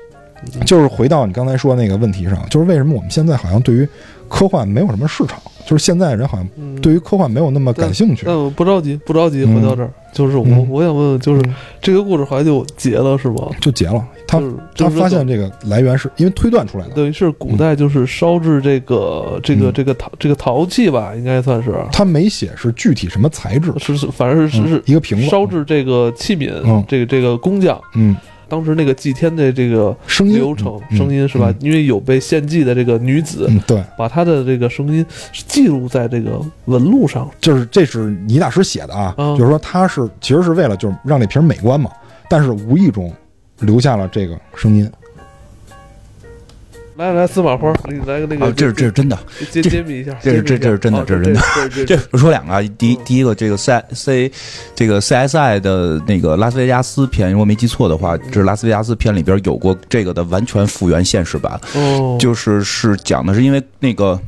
就是回到你刚才说那个问题上，就是为什么我们现在好像对于科幻没有什么市场？就是现在人好像对于科幻没有那么感兴趣。那不着急，不着急，回到这儿，就是我我想问问，就是这个故事好像就结了是吧？就结了。他他发现这个来源是因为推断出来的，等于是古代就是烧制这个这个这个陶这个陶器吧，应该算是。他没写是具体什么材质，是是，反正是是一个瓶子烧制这个器皿，这个这个工匠，嗯。当时那个祭天的这个声音流程，声音是吧？因为有被献祭的这个女子，对，把她的这个声音记录在这个纹路上。就是这是倪大师写的啊，就是说他是其实是为了就是让那瓶美观嘛，但是无意中留下了这个声音。来来，司马花，你来个那个，这是这是真的，揭揭秘一下，这是这这是真的，这是真的。这我说两个啊，第一第一个这个 C C 这个 C S I 的那个拉斯维加斯片，如果没记错的话，这是拉斯维加斯片里边有过这个的完全复原现实版，哦就是是讲的是因为那个。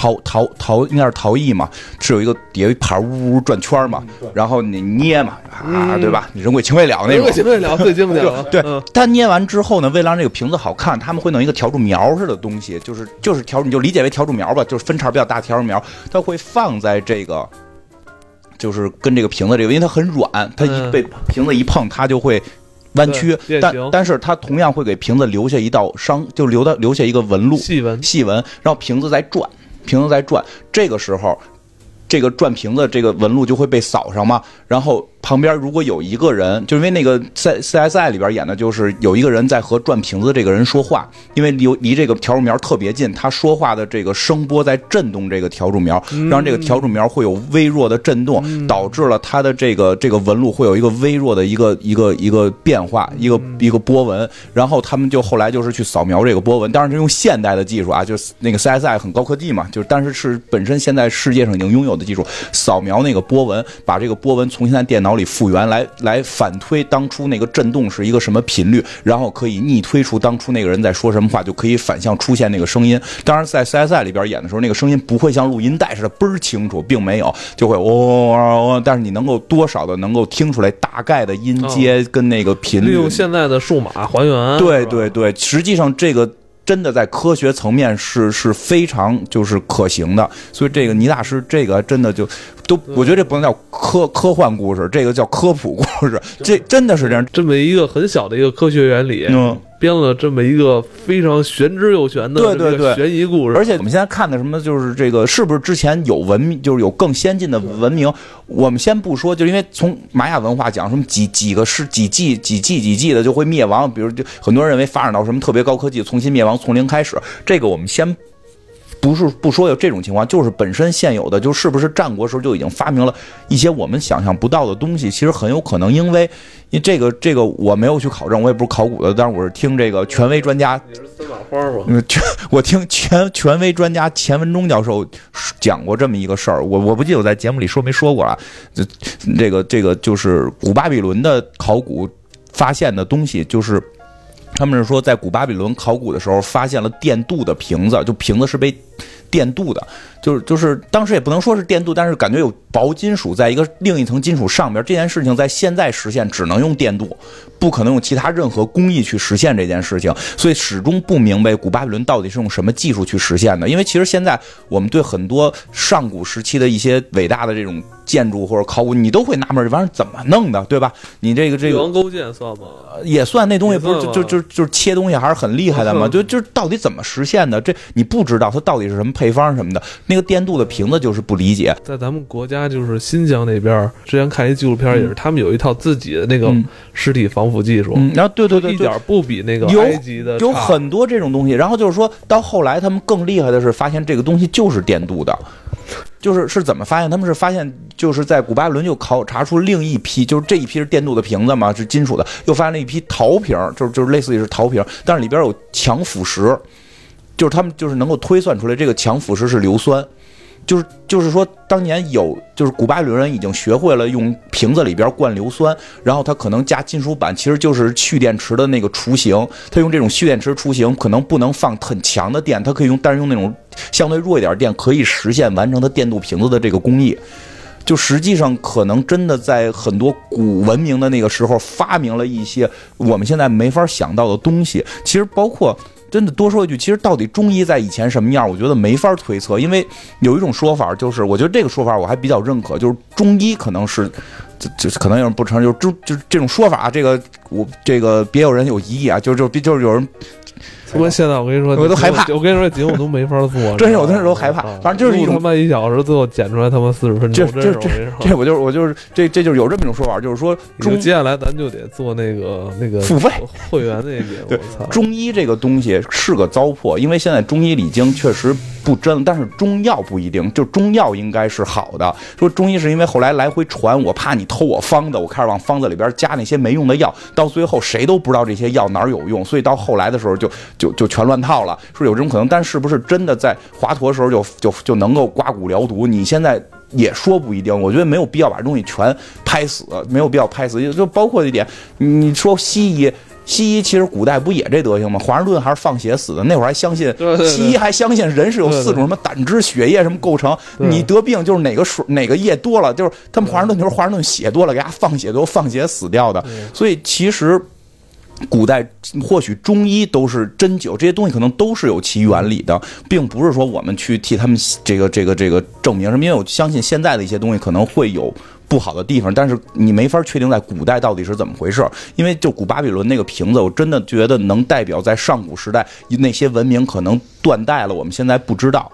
陶陶陶应该是陶艺嘛，是有一个底下一盘呜呜转圈嘛，然后你捏嘛，啊，对吧？人鬼情未了那种。人鬼情未了最经典了。对，他捏完之后呢，为了让这个瓶子好看，他们会弄一个笤帚苗似的东西，就是就是笤，你就理解为笤帚苗吧，就是分叉比较大笤帚苗，它会放在这个，就是跟这个瓶子这个，因为它很软，它一被瓶子一碰，它就会弯曲，但但是它同样会给瓶子留下一道伤，就留到留下一个纹路，细纹细纹，然后瓶子在转。瓶子在转，这个时候，这个转瓶子这个纹路就会被扫上嘛，然后。旁边如果有一个人，就因为那个在 C S I 里边演的，就是有一个人在和转瓶子这个人说话，因为离离这个调柱苗特别近，他说话的这个声波在震动这个调柱苗，让这个调柱苗会有微弱的震动，导致了它的这个这个纹路会有一个微弱的一个一个一个变化，一个一个波纹。然后他们就后来就是去扫描这个波纹，当然是用现代的技术啊，就是那个 C S I 很高科技嘛，就是但是是本身现在世界上已经拥有的技术，扫描那个波纹，把这个波纹重新在电脑。脑里复原，来来反推当初那个震动是一个什么频率，然后可以逆推出当初那个人在说什么话，就可以反向出现那个声音。当然，在 CSI 里边演的时候，那个声音不会像录音带似的倍儿清楚，并没有，就会哦哦哦，但是你能够多少的能够听出来大概的音阶跟那个频率。利用现在的数码还原，对对对，实际上这个真的在科学层面是是非常就是可行的，所以这个倪大师这个真的就都，我觉得这不能叫科科幻故事，这个叫科普故事，这真的是这样。这么一个很小的一个科学原理，嗯，编了这么一个非常玄之又玄的对对对悬疑故事，而且我们现在看的什么，就是这个是不是之前有文明，就是有更先进的文明？我们先不说，就是因为从玛雅文化讲，什么几几个世几季几季几季的就会灭亡，比如就很多人认为发展到什么特别高科技，重新灭亡，从零开始，这个我们先。不是不说有这种情况，就是本身现有的，就是不是战国时候就已经发明了一些我们想象不到的东西？其实很有可能，因为因为这个这个我没有去考证，我也不是考古的，但是我是听这个权威专家你是司马花吗，我听权权威专家钱文忠教授讲过这么一个事儿，我我不记得我在节目里说没说过啊。这这个这个就是古巴比伦的考古发现的东西，就是他们是说在古巴比伦考古的时候发现了电镀的瓶子，就瓶子是被电镀的，就是就是当时也不能说是电镀，但是感觉有薄金属在一个另一层金属上边。这件事情在现在实现只能用电镀，不可能用其他任何工艺去实现这件事情，所以始终不明白古巴比伦到底是用什么技术去实现的。因为其实现在我们对很多上古时期的一些伟大的这种建筑或者考古，你都会纳闷这玩意儿怎么弄的，对吧？你这个这个王勾践算吗？也算那东西不是就就就就是切东西还是很厉害的嘛？嗯就就是到底怎么实现的？这你不知道它到底是什么配方什么的。那个电镀的瓶子就是不理解。在咱们国家就是新疆那边儿，之前看一纪录片儿也是，他们有一套自己的那个嗯尸体防腐技术，嗯，然后对对对对一点。儿不比那个有埃及的有差很多这种东西，然后就是说到后来，他们更厉害的是发现这个东西就是电镀的，就是是怎么发现？他们是发现就是在古巴比伦就考察出另一批，就是这一批是电镀的瓶子嘛，是金属的，又发现了一批陶瓶，就是就是类似于是陶瓶，但是里边有强腐蚀，就是他们就是能够推算出来这个强腐蚀是硫酸。就是就是说，当年有就是古巴比伦人已经学会了用瓶子里边灌硫酸，然后他可能加金属板，其实就是蓄电池的那个雏形。他用这种蓄电池雏形，可能不能放很强的电，他可以用，但是用那种相对弱一点的电，可以实现完成它电镀瓶子的这个工艺。就实际上可能真的在很多古文明的那个时候发明了一些我们现在没法想到的东西。其实包括真的多说一句，其实到底中医在以前什么样，我觉得没法推测，因为有一种说法就是，我觉得这个说法我还比较认可，就是中医可能是。就就可能有人不承认，就就就这种说法，这个我这个别有人有疑义啊，就就就是有人他妈现在我跟你说，我都害怕我跟你说，节目都没法做，真有的时候害怕啊反正就是一他妈一小时，最后剪出来他妈四十分钟，真这这。这我就是我就是这这就是有这么一种说法，就是说中接下来咱就得做那个那个付费会员那个，对我操！中医这个东西是个糟粕，因为现在中医理经确实不真，但是中药不一定，就中药应该是好的。说中医是因为后来来回传，我怕你偷我方子，我开始往方子里边加那些没用的药，到最后谁都不知道这些药哪儿有用，所以到后来的时候就就就全乱套了，说有这种可能，但是不是真的在华佗时候就就就能够刮骨疗毒？你现在。也说不一定，我觉得没有必要把这东西全拍死，没有必要拍死，就就包括一点，你说西医，西医其实古代不也这德行吗？华盛顿还是放血死的，那会儿还相信西医还相信人是有四种什么胆汁、血液什么构成，你得病就是哪个水哪个液多了，就是他们华盛顿就是华盛顿血多了，给他放血都放血死掉的，所以其实。古代或许中医都是针灸，这些东西可能都是有其原理的，并不是说我们去替他们这个这个这个证明什么。因为我相信现在的一些东西可能会有不好的地方，但是你没法确定在古代到底是怎么回事。因为就古巴比伦那个瓶子，我真的觉得能代表在上古时代那些文明可能断代了，我们现在不知道。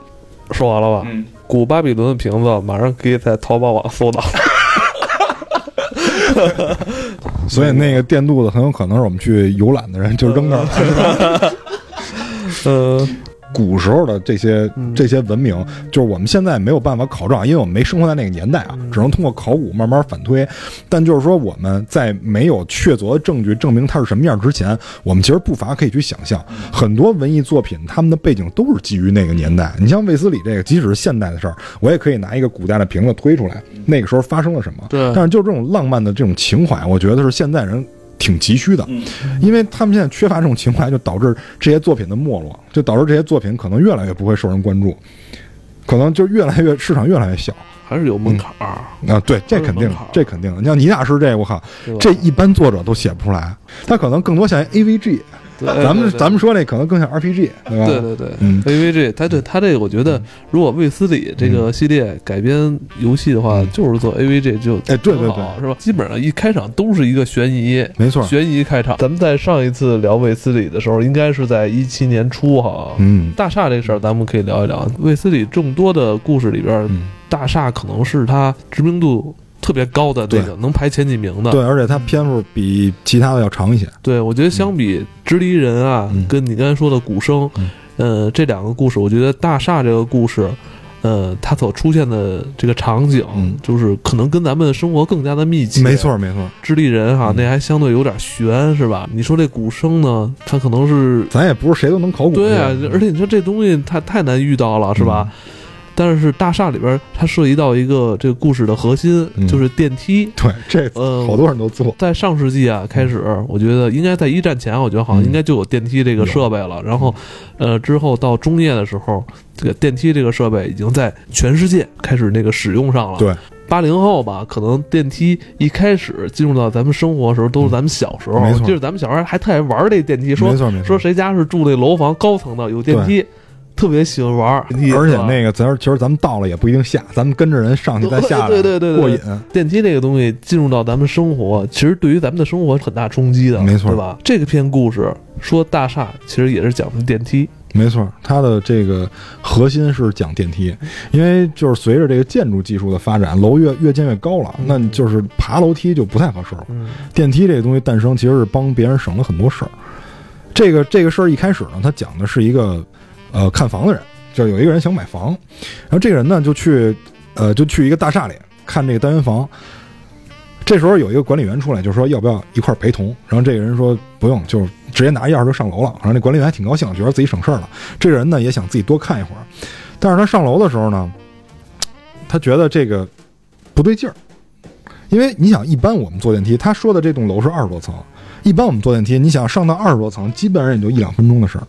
说完了吧？嗯，古巴比伦的瓶子马上可以在淘宝网搜到。所以那个电镀的很有可能是我们去游览的人就扔那儿了。呃，古时候的这些嗯这些文明，就是我们现在没有办法考证，因为我们没生活在那个年代啊，嗯只能通过考古慢慢反推。但就是说，我们在没有确凿的证据证明它是什么样之前，我们其实不乏可以去想象，很多文艺作品他们的背景都是基于那个年代。你像卫斯理这个，即使是现代的事儿，我也可以拿一个古代的瓶子推出来，那个时候发生了什么。对但是就这种浪漫的这种情怀，我觉得是现代人挺急需的，嗯因为他们现在缺乏这种情怀，就导致这些作品的没落，就导致这些作品可能越来越不会受人关注，可能就越来越市场越来越小还是有门槛儿，啊。对，这肯定这肯定的。你像倪大师这，我靠，这一般作者都写不出来，他可能更多像 AVG，们对对咱们说那可能更像 RPG，对吧？对对对，嗯 AVG，它对它这个，我觉得如果卫斯理这个系列改编游戏的话，嗯就是做 AVG 就哎对对对是吧？基本上一开场都是一个悬疑，没错，悬疑开场。咱们在上一次聊卫斯理的时候，应该是在一七年初哈。嗯大厦这事儿，咱们可以聊一聊。卫斯理众多的故事里边，嗯，大厦可能是它知名度特别高的那个，能排前几名的。对，而且它篇幅比其他的要长一些。对，我觉得相比《直敌人》啊，嗯跟你刚才说的《鼓声》嗯呃，这两个故事，我觉得大厦这个故事，呃，它所出现的这个场景，嗯就是可能跟咱们生活更加的密切。没，错没错，直立人哈，嗯那还相对有点悬，是吧？你说这鼓声呢，它可能是咱也不是谁都能考古。对啊，而且你说这东西它太难遇到了，是吧？但是大厦里边它涉及到一个这个故事的核心，嗯就是电梯。对，这呃，好多人都做。在上世纪啊开始，我觉得应该在一战前，我觉得好像嗯应该就有电梯这个设备了。然后，呃，之后到中叶的时候，这个电梯这个设备已经在全世界开始那个使用上了。对，八零后吧，可能电梯一开始进入到咱们生活的时候，都是咱们小时候。没错就是咱们小时候还特爱玩这电梯，说说谁家是住那楼房高层的有电梯，特别喜欢玩电梯。而且那个咱其实咱们到了也不一定下，咱们跟着人上去再下来，对对对对对过瘾。电梯这个东西进入到咱们生活，其实对于咱们的生活很大冲击的，没错对吧？这个篇故事说大厦，其实也是讲的电梯，没错，它的这个核心是讲电梯，因为就是随着这个建筑技术的发展，楼越越建越高了，那你就是爬楼梯就不太合适了。嗯电梯这个东西诞生，其实是帮别人省了很多事儿。这个这个事儿一开始呢，它讲的是一个呃看房的人，就是有一个人想买房，然后这个人呢就去呃就去一个大厦里看这个单元房。这时候有一个管理员出来，就说要不要一块陪同。然后这个人说不用，就直接拿钥匙就上楼了。然后那管理员还挺高兴，觉得自己省事儿了。这个人呢也想自己多看一会儿，但是他上楼的时候呢，他觉得这个不对劲儿，因为你想，一般我们坐电梯，他说的这栋楼是二十多层，一般我们坐电梯，你想上到二十多层，基本上也就一两分钟的事儿。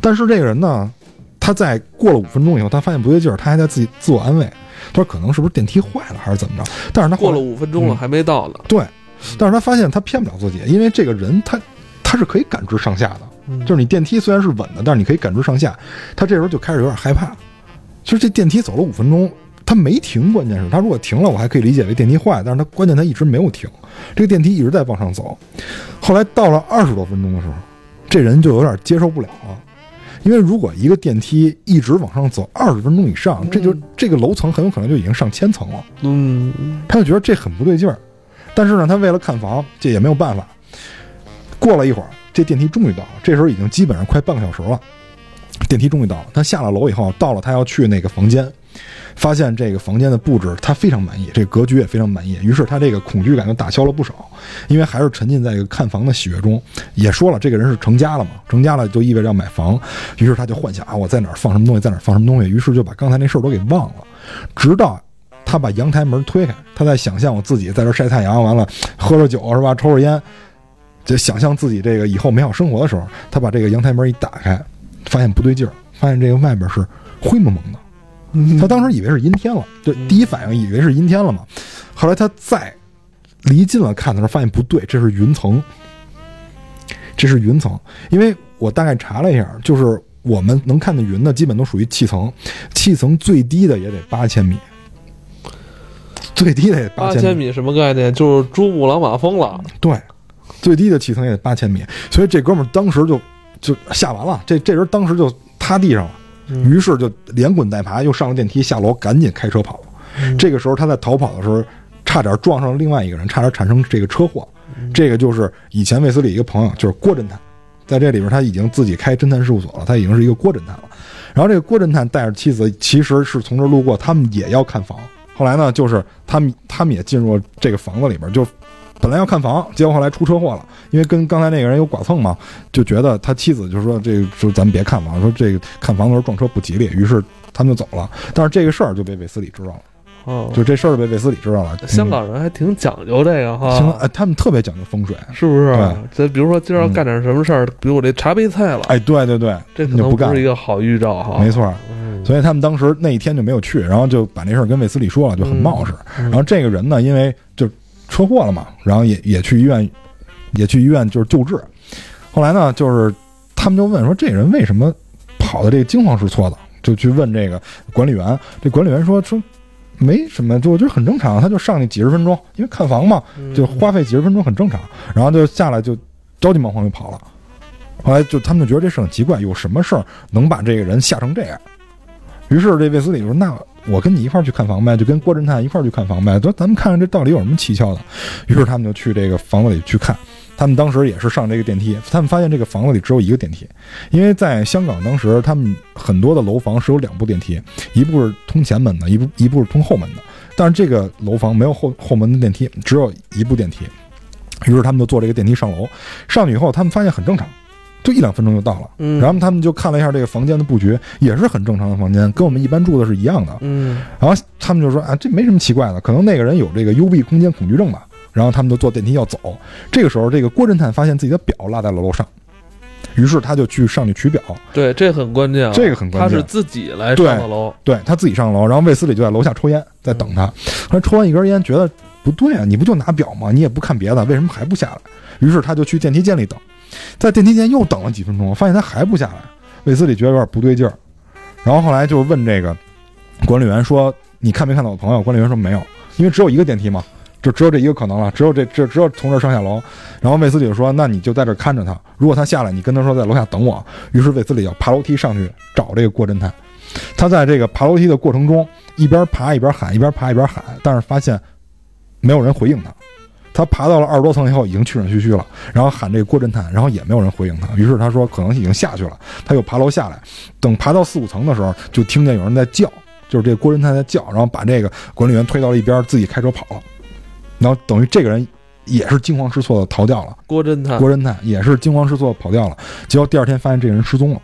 但是这个人呢，他在过了五分钟以后，他发现不对劲儿，他还在自己自我安慰，他说可能是不是电梯坏了还是怎么着？但是他过了五分钟了、嗯还没到呢，对，但是他发现他骗不了自己，因为这个人他他是可以感知上下的，嗯就是你电梯虽然是稳的，但是你可以感知上下。他这时候就开始有点害怕，其实这电梯走了五分钟，他没停，关键是他如果停了，我还可以理解为电梯坏，但是他关键他一直没有停，这个电梯一直在往上走。后来到了二十多分钟的时候，这人就有点接受不了了。因为如果一个电梯一直往上走二十分钟以上，这就嗯这个楼层很有可能就已经上千层了。嗯，他就觉得这很不对劲儿，但是呢，他为了看房，这也没有办法。过了一会儿，这电梯终于到了，这时候已经基本上快半个小时了。电梯终于到了，他下了楼以后，到了他要去那个房间，发现这个房间的布置他非常满意，这格局也非常满意，于是他这个恐惧感就打消了不少，因为还是沉浸在一个看房的喜悦中。也说了，这个人是成家了嘛，成家了就意味着要买房，于是他就幻想啊，我在哪儿放什么东西，在哪儿放什么东西，于是就把刚才那事儿都给忘了，直到。他把阳台门推开，他在想象我自己在这晒太阳，完了喝着酒是吧，抽着烟，就想象自己这个以后美好生活的时候，他把这个阳台门一打开，发现不对劲儿，发现这个外边是灰蒙蒙的。他当时以为是阴天了，对，第一反应以为是阴天了嘛。后来他再离近了看的时候，发现不对，这是云层，这是云层。因为我大概查了一下，就是我们能看的云呢，基本都属于气层，气层最低的也得八千米，最低的八千米。什么概念？就是珠穆朗玛峰了。对，最低的气层也得八千米，所以这哥们儿当时就就吓完了，这这人当时就趴地上了，嗯于是就连滚带爬又上了电梯，下楼赶紧开车跑。嗯这个时候他在逃跑的时候，差点撞上了另外一个人，差点产生这个车祸。嗯这个就是以前卫斯理一个朋友，就是郭侦探，在这里边他已经自己开侦探事务所了，他已经是一个郭侦探了。然后这个郭侦探带着妻子，其实是从这儿路过，他们也要看房。后来呢，就是他们他们也进入了这个房子里边，就本来要看房，结果后来出车祸了，因为跟刚才那个人有剐蹭嘛，就觉得他妻子就说这个说咱们别看房，说这个看房的时候撞车不吉利，于是他们就走了。但是这个事儿就被韦斯理知道了，哦，就这事儿被韦斯理知道了。香港人还挺讲究这个哈，香港哎，他们特别讲究风水。是不是对？咱比如说今儿要干点什么事儿，比如我这茶杯菜了，哎，对对对，这可能就不干是一个好预兆哈。没，错。嗯，所以他们当时那一天就没有去，然后就把这事儿跟卫斯理说了，就很冒失。嗯然后这个人呢，因为就车祸了嘛，然后也也去医院，也去医院就是救治。后来呢，就是他们就问说，这人为什么跑的这个惊慌失措的？就去问这个管理员。这管理员说说没什么，就我觉得很正常，他就上去几十分钟，因为看房嘛，嗯就花费几十分钟很正常。然后就下来就着急忙慌就跑了。后来就他们就觉得这事很奇怪，有什么事儿能把这个人吓成这样？于是这卫斯理就说：“那我跟你一块儿去看房呗，就跟郭侦探一块儿去看房呗。说咱们看看这到底有什么蹊跷的。”于是他们就去这个房子里去看。他们当时也是上这个电梯，他们发现这个房子里只有一个电梯，因为在香港当时他们很多的楼房是有两部电梯，一部是通前门的，一部一部是通后门的。但是这个楼房没有后后门的电梯，只有一部电梯。于是他们就坐这个电梯上楼，上去以后他们发现很正常，就一两分钟就到了。嗯，然后他们就看了一下这个房间的布局，也是很正常的房间，跟我们一般住的是一样的。嗯然后他们就说啊，这没什么奇怪的，可能那个人有这个幽闭空间恐惧症吧。然后他们就坐电梯要走，这个时候这个郭侦探发现自己的表落在了楼上，于是他就去上去取表，对，这很关键啊，这个很关键他是自己来上的楼，对他自己上楼，然后卫斯理就在楼下抽烟，在等他。后来抽完一根烟，觉得不对啊，你不就拿表吗？你也不看别的，为什么还不下来？于是他就去电梯间里等，在电梯间又等了几分钟，发现他还不下来。卫斯理觉得有点不对劲儿，然后后来就问这个管理员说：“你看没看到我朋友？”管理员说：“没有，因为只有一个电梯嘛，就只有这一个可能了，只有这这只有从这上下楼。”然后卫斯理就说：“那你就在这看着他，如果他下来，你跟他说在楼下等我。”于是卫斯理要爬楼梯上去找这个郭侦探。他在这个爬楼梯的过程中，一边爬一边喊，一边爬一边喊，但是发现没有人回应他。他爬到了二十多层以后，已经气喘吁吁了，然后喊这个郭侦探，然后也没有人回应他。于是他说可能已经下去了，他又爬楼下来。等爬到四五层的时候，就听见有人在叫，就是这个郭侦探在叫，然后把这个管理员推到了一边，自己开车跑了。然后等于这个人也是惊慌失措的逃掉了。郭侦探，郭侦探也是惊慌失措地跑掉了。结果第二天发现这个人失踪了。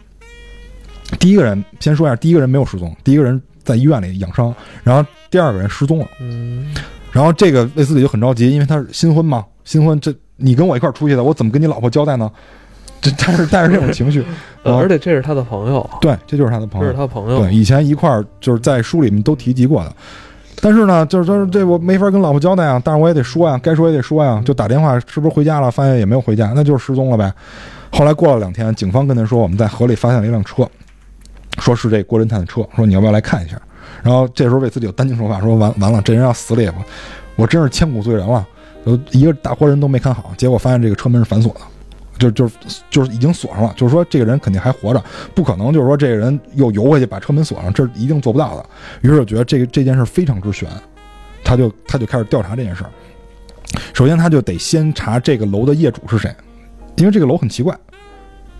第一个人先说一下，第一个人没有失踪，第一个人在医院里养伤，然后第二个人失踪了。嗯，然后这个卫斯理就很着急，因为他是新婚嘛，新婚这你跟我一块儿出去的，我怎么跟你老婆交代呢？这 他是带着这种情绪，而且这是他的朋友，对，这就是他的朋友这是友，他朋友，对，以前一块儿就是在书里面都提及过的。但是呢，就是说这我没法跟老婆交代啊，但是我也得说呀，该说也得说呀，就打电话是不是回家了？发现也没有回家，那就是失踪了呗。后来过了两天，警方跟他说我们在河里发现了一辆车，说是这郭侦探的车，说你要不要来看一下？然后这时候为自己有担惊受怕，说完完了，这人要死了也不，我真是千古罪人了，就一个大活人都没看好，结果发现这个车门是反锁的。就就就是已经锁上了，就是说这个人肯定还活着，不可能就是说这个人又游回去把车门锁上，这一定做不到的。于是我觉得这个这件事非常之悬，他就他就开始调查这件事儿。首先他就得先查这个楼的业主是谁，因为这个楼很奇怪，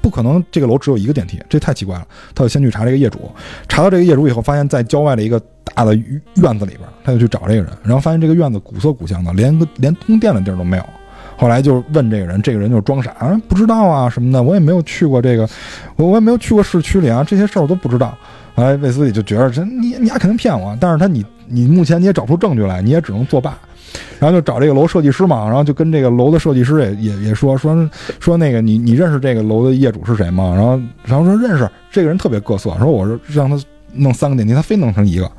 不可能这个楼只有一个电梯，这太奇怪了。他就先去查这个业主，查到这个业主以后，发现在郊外的一个大的院子里边，他就去找这个人，然后发现这个院子古色古香的，连个连通电的地儿都没有。后来就问这个人，这个人就装傻啊，不知道啊什么的，我也没有去过这个，我我也没有去过市区里啊，这些事儿我都不知道。后来卫斯理就觉得这你你丫肯定骗我，但是他你你目前你也找不出证据来，你也只能作罢。然后就找这个楼设计师嘛，然后就跟这个楼的设计师也也也说说说那个你你认识这个楼的业主是谁吗？然后然后说认识，这个人特别各色，说我是让他弄三个电梯，他非弄成一个。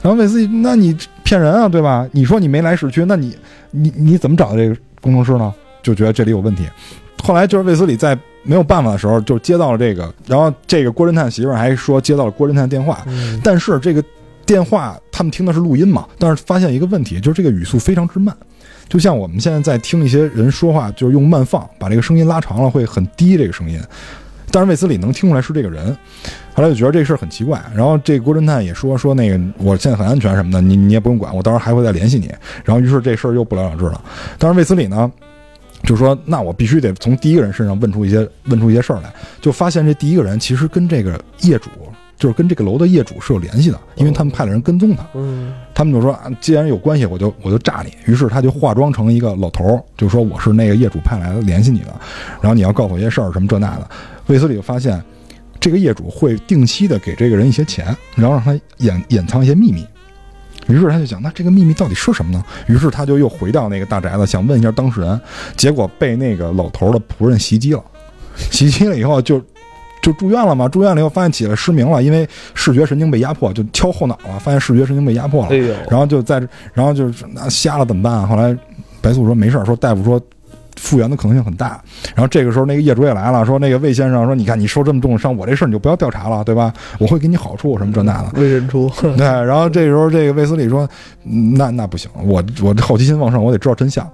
然后卫斯理，那你骗人啊，对吧？你说你没来市区，那你你你怎么找的这个工程师呢？就觉得这里有问题。后来就是卫斯理在没有办法的时候，就接到了这个，然后这个郭侦探媳妇儿还说接到了郭侦探电话，嗯但是这个电话他们听的是录音嘛，但是发现一个问题，就是这个语速非常之慢，就像我们现在在听一些人说话，就是用慢放把这个声音拉长了，会很低这个声音。但是卫斯理能听出来是这个人，后来就觉得这事儿很奇怪。然后这郭侦探也说说那个我现在很安全什么的，你你也不用管，我到时候还会再联系你。然后于是这事儿又不了了之了。但是卫斯理呢，就说那我必须得从第一个人身上问出一些问出一些事儿来，就发现这第一个人其实跟这个业主，就是跟这个楼的业主是有联系的，因为他们派了人跟踪他。嗯他们就说，啊既然有关系，我就我就炸你。于是他就化妆成一个老头儿，就说我是那个业主派来的联系你的，然后你要告诉我一些事儿，什么这那的。卫斯理就发现，这个业主会定期的给这个人一些钱，然后让他掩掩藏一些秘密。于是他就想，那这个秘密到底是什么呢？于是他就又回到那个大宅子，想问一下当事人，结果被那个老头儿的仆人袭击了。袭击了以后就就住院了嘛，住院了以后发现起来失明了，因为视觉神经被压迫，就敲后脑了，发现视觉神经被压迫了哎。呦，然后就在，然后就是那瞎了怎么办啊？后来白素说没事儿，说大夫说复原的可能性很大。然后这个时候那个业主也来了，说那个魏先生说，你看你受这么重的伤，我这事儿你就不要调查了，对吧？我会给你好处什么这那的。为人出，对，然后这个时候这个卫斯理说，嗯那那不行，我我好奇心旺盛，我得知道真相。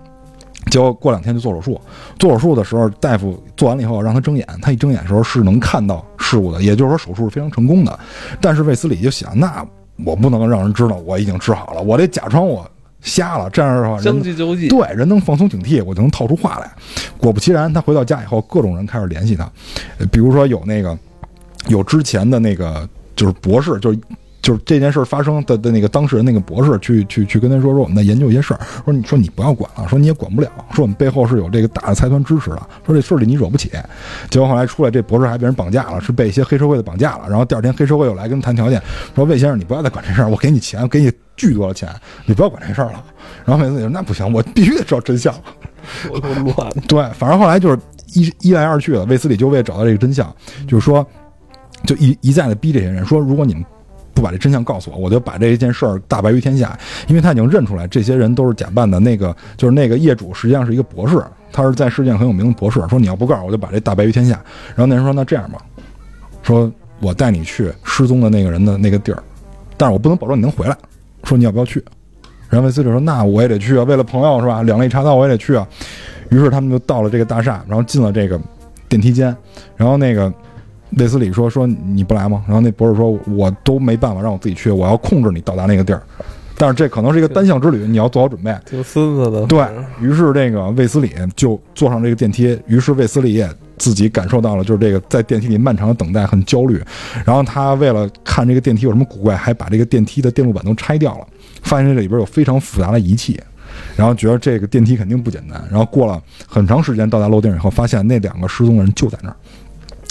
结果过两天就做手术，做手术的时候，大夫做完了以后让他睁眼，他一睁眼的时候是能看到事物的，也就是说手术是非常成功的。但是卫斯理就想，那我不能让人知道我已经治好了，我得假装我瞎了，这样的话将人计就计，对人能放松警惕，我就能套出话来。果不其然，他回到家以后，各种人开始联系他，呃比如说有那个有之前的那个就是博士，就是。就是这件事儿发生的的那个当事人那个博士去去去跟他说说我们在研究一些事儿，说你说你不要管了，说你也管不了，说我们背后是有这个大的财团支持的，说这事儿里你惹不起。结果后来出来，这博士还被人绑架了，是被一些黑社会的绑架了。然后第二天黑社会又来跟他谈条件，说魏先生你不要再管这事儿，我给你钱，我给你巨多的钱，你不要管这事儿了。然后魏斯理说那不行，我必须得知道真相。我都乱，对，反正后来就是一一来二去的，卫斯理就为了找到这个真相，就是说，就一一再的逼这些人说，如果你们不把这真相告诉我，我就把这一件事儿大白于天下。因为他已经认出来，这些人都是假扮的。那个就是那个业主，实际上是一个博士，他是在世界上很有名的博士。说你要不告诉我，我就把这大白于天下。然后那人说，那这样吧，说我带你去失踪的那个人的那个地儿，但是我不能保证你能回来。说你要不要去？然后卫斯理说，那我也得去啊，为了朋友是吧？两肋插刀我也得去啊。于是他们就到了这个大厦，然后进了这个电梯间，然后那个卫斯理说：“说你不来吗？”然后那博士说：“我都没办法让我自己去，我要控制你到达那个地儿。但是这可能是一个单向之旅，你要做好准备。挺孙子的。对于是，这个卫斯理就坐上这个电梯。于是卫斯理也自己感受到了，就是这个在电梯里漫长的等待很焦虑。然后他为了看这个电梯有什么古怪，还把这个电梯的电路板都拆掉了，发现这里边有非常复杂的仪器。然后觉得这个电梯肯定不简单。然后过了很长时间到达楼顶以后，发现那两个失踪的人就在那儿，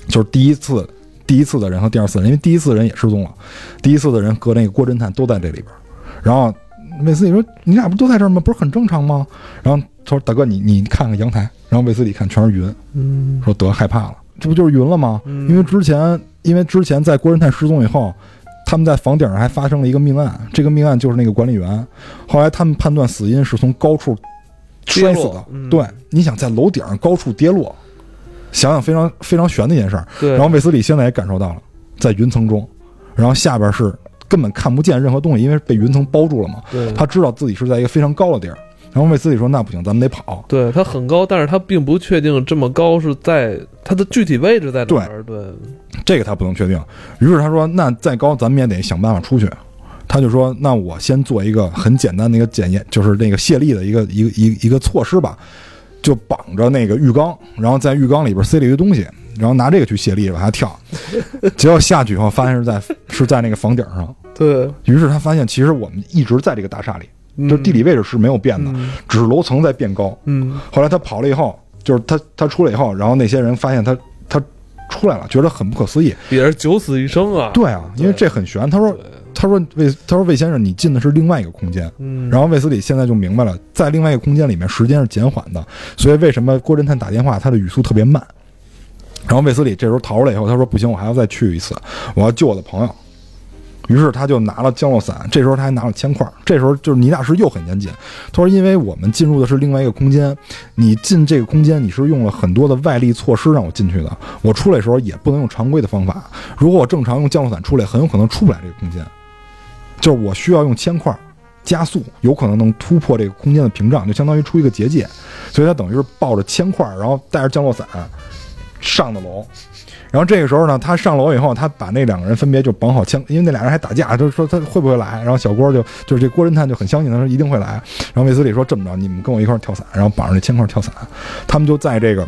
就是第一次第一次的人和第二次的人，因为第一次的人也失踪了，第一次的人和那个郭侦探都在这里边。然后卫斯理说：“你俩不都在这儿吗？不是很正常吗？”然后他说：“大哥，你你看看阳台。”然后卫斯理看全是云，嗯，说得害怕了，这不就是云了吗？嗯因为之前因为之前在郭侦探失踪以后。他们在房顶上还发生了一个命案，这个命案就是那个管理员。后来他们判断死因是从高处摔死的。嗯对，你想在楼顶上高处跌落，想想非常非常悬的一件事儿。对。然后卫斯理现在也感受到了，在云层中，然后下边是根本看不见任何东西，因为被云层包住了嘛。对他知道自己是在一个非常高的地儿。然后卫斯理说：“那不行，咱们得跑。对他很高，但是他并不确定这么高是在他的具体位置在哪儿。对，”这个他不能确定。于是他说：“那再高，咱们也得想办法出去。”他就说：“那我先做一个很简单的一个检验，就是那个泄力的一个一个一个一个措施吧，就绑着那个浴缸，然后在浴缸里边塞了一个东西，然后拿这个去泄力往下跳。结果下去以后，发现是在是在那个房顶上。对，于是他发现，其实我们一直在这个大厦里，就是地理位置是没有变的，嗯只是楼层在变高。嗯，后来他跑了以后，就是他他出来以后，然后那些人发现他他出来了，觉得很不可思议。也是九死一生啊。对啊，因为这很悬。他说对，他说魏他说魏先生，你进的是另外一个空间。嗯，然后卫斯理现在就明白了，在另外一个空间里面，时间是减缓的，所以为什么郭侦探打电话，他的语速特别慢。然后卫斯理这时候逃出来以后，他说：“不行，我还要再去一次，我要救我的朋友。”于是他就拿了降落伞，这时候他还拿了铅块。这时候就是倪大师又很严谨，他说：“因为我们进入的是另外一个空间，你进这个空间你是用了很多的外力措施让我进去的，我出来的时候也不能用常规的方法。如果我正常用降落伞出来，很有可能出不来这个空间。就是我需要用铅块加速，有可能能突破这个空间的屏障，就相当于出一个结界。所以他等于是抱着铅块，然后带着降落伞上的楼。然后这个时候呢，他上楼以后，他把那两个人分别就绑好枪，因为那俩人还打架，就是说他会不会来。然后小郭就就是这郭侦探就很相信他说一定会来。然后卫斯理说这么着，你们跟我一块跳伞，然后绑上那铅块跳伞。他们就在这个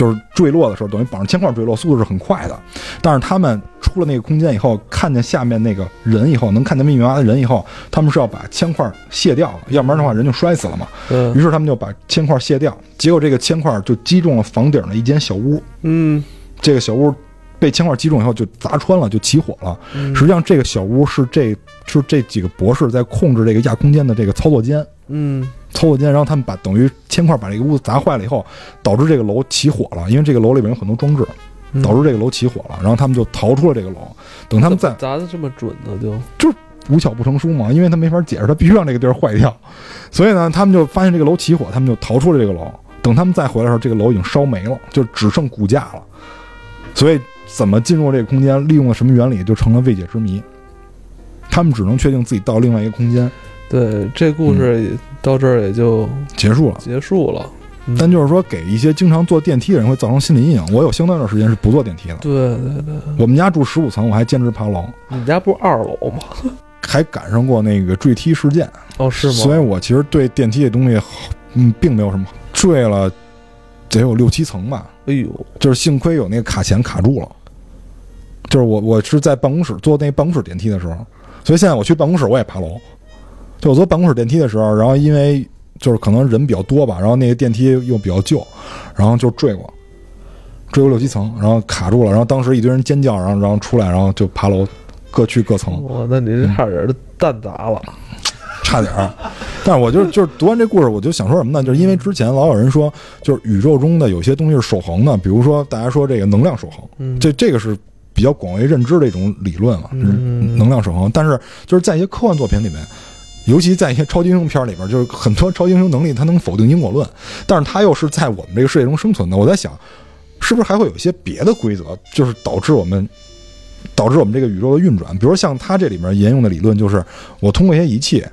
就是坠落的时候，等于绑着铅块坠落，速度是很快的。但是他们出了那个空间以后，看见下面那个人以后，能看见密密麻麻的人以后，他们是要把铅块卸掉了，要不然的话人就摔死了嘛。嗯于是他们就把铅块卸掉，结果这个铅块就击中了房顶的一间小屋，嗯这个小屋被铅块击中以后就砸穿了，就起火了。嗯实际上，这个小屋是这是这几个博士在控制这个亚空间的这个操作间，嗯操作间，然后他们把等于铅块把这个屋子砸坏了以后，导致这个楼起火了，因为这个楼里边有很多装置，嗯导致这个楼起火了，然后他们就逃出了这个楼。等他们再砸的这么准呢，就无巧不成书嘛，因为他没法解释，他必须让这个地儿坏掉，所以呢，他们就发现这个楼起火，他们就逃出了这个楼。等他们再回来的时候，这个楼已经烧没了，就只剩骨架了。所以怎么进入这个空间，利用了什么原理，就成了未解之谜。他们只能确定自己到另外一个空间，对这故事到这儿也就结束了。结束了。嗯但就是说，给一些经常坐电梯的人会造成心理阴影。我有相当一段时间是不坐电梯的。对对对，我们家住十五层，我还坚持爬楼，你们家不是二楼吗？还赶上过那个坠梯事件。哦，是吗？所以我其实对电梯这东西好，嗯，并没有什么坠了，得有六七层吧。哎呦，就是幸亏有那个卡钳卡住了。就是我我是在办公室坐那办公室电梯的时候，所以现在我去办公室我也爬楼。就我坐办公室电梯的时候，然后因为就是可能人比较多吧，然后那个电梯又比较旧，然后就坠过，坠过六七层，然后卡住了，然后当时一堆人尖叫，然后然后出来，然后就爬楼，各去各层。哇，那你这差点儿的蛋砸了。差点儿。但是我就就是读完这故事，我就想说什么呢？就是因为之前老有人说，就是宇宙中的有些东西是守恒的，比如说大家说这个能量守恒，嗯，这这个是比较广为认知的一种理论嘛，嗯能量守恒。但是就是在一些科幻作品里面。尤其在一些超级英雄片里边，就是很多超级英雄能力，它能否定因果论，但是它又是在我们这个世界中生存的。我在想，是不是还会有一些别的规则，就是导致我们导致我们这个宇宙的运转？比如像它这里面沿用的理论，就是我通过一些仪器，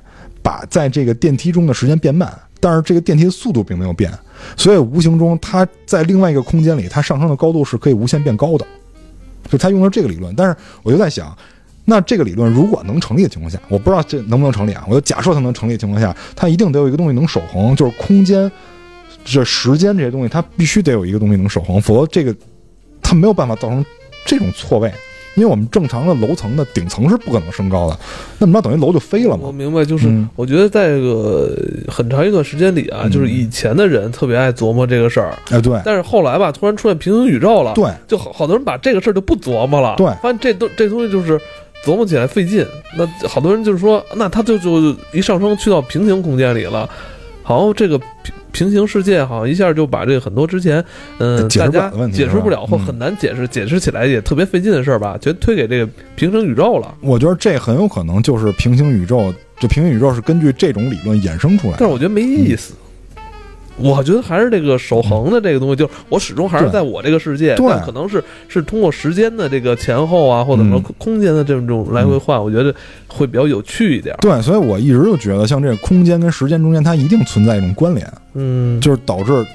把在这个电梯中的时间变慢，但是这个电梯的速度并没有变，所以无形中它在另外一个空间里，它上升的高度是可以无限变高的。就他用的这个理论，但是我就在想，那这个理论如果能成立的情况下，我不知道这能不能成立啊？我就假设它能成立的情况下，它一定得有一个东西能守恒，就是空间、这时间这些东西，它必须得有一个东西能守恒，否则这个它没有办法造成这种错位。因为我们正常的楼层的顶层是不可能升高的，那么着等于楼就飞了嘛。我明白，就是嗯我觉得在这个很长一段时间里啊，嗯就是以前的人特别爱琢磨这个事儿，哎，对但是后来吧，突然出现平行宇宙了，对，就好好多人把这个事儿就不琢磨了，对发现这东这东西就是琢磨起来费劲。那好多人就是说，那他就就一上升去到平行空间里了，好像这个平平行世界好像一下就把这个很多之前嗯、大家解释不了或很难解释，解释起来也特别费劲的事儿吧，全推给这个平行宇宙了。我觉得这很有可能就是平行宇宙，就平行宇宙是根据这种理论衍生出来的。但是我觉得没意思。我觉得还是这个守恒的这个东西，就是我始终还是在我这个世界，对。但可能是是通过时间的这个前后啊，或者说嗯。空间的这种来回换，我觉得会比较有趣一点。对，所以我一直就觉得，像这个空间跟时间中间，它一定存在一种关联，嗯，就是导致，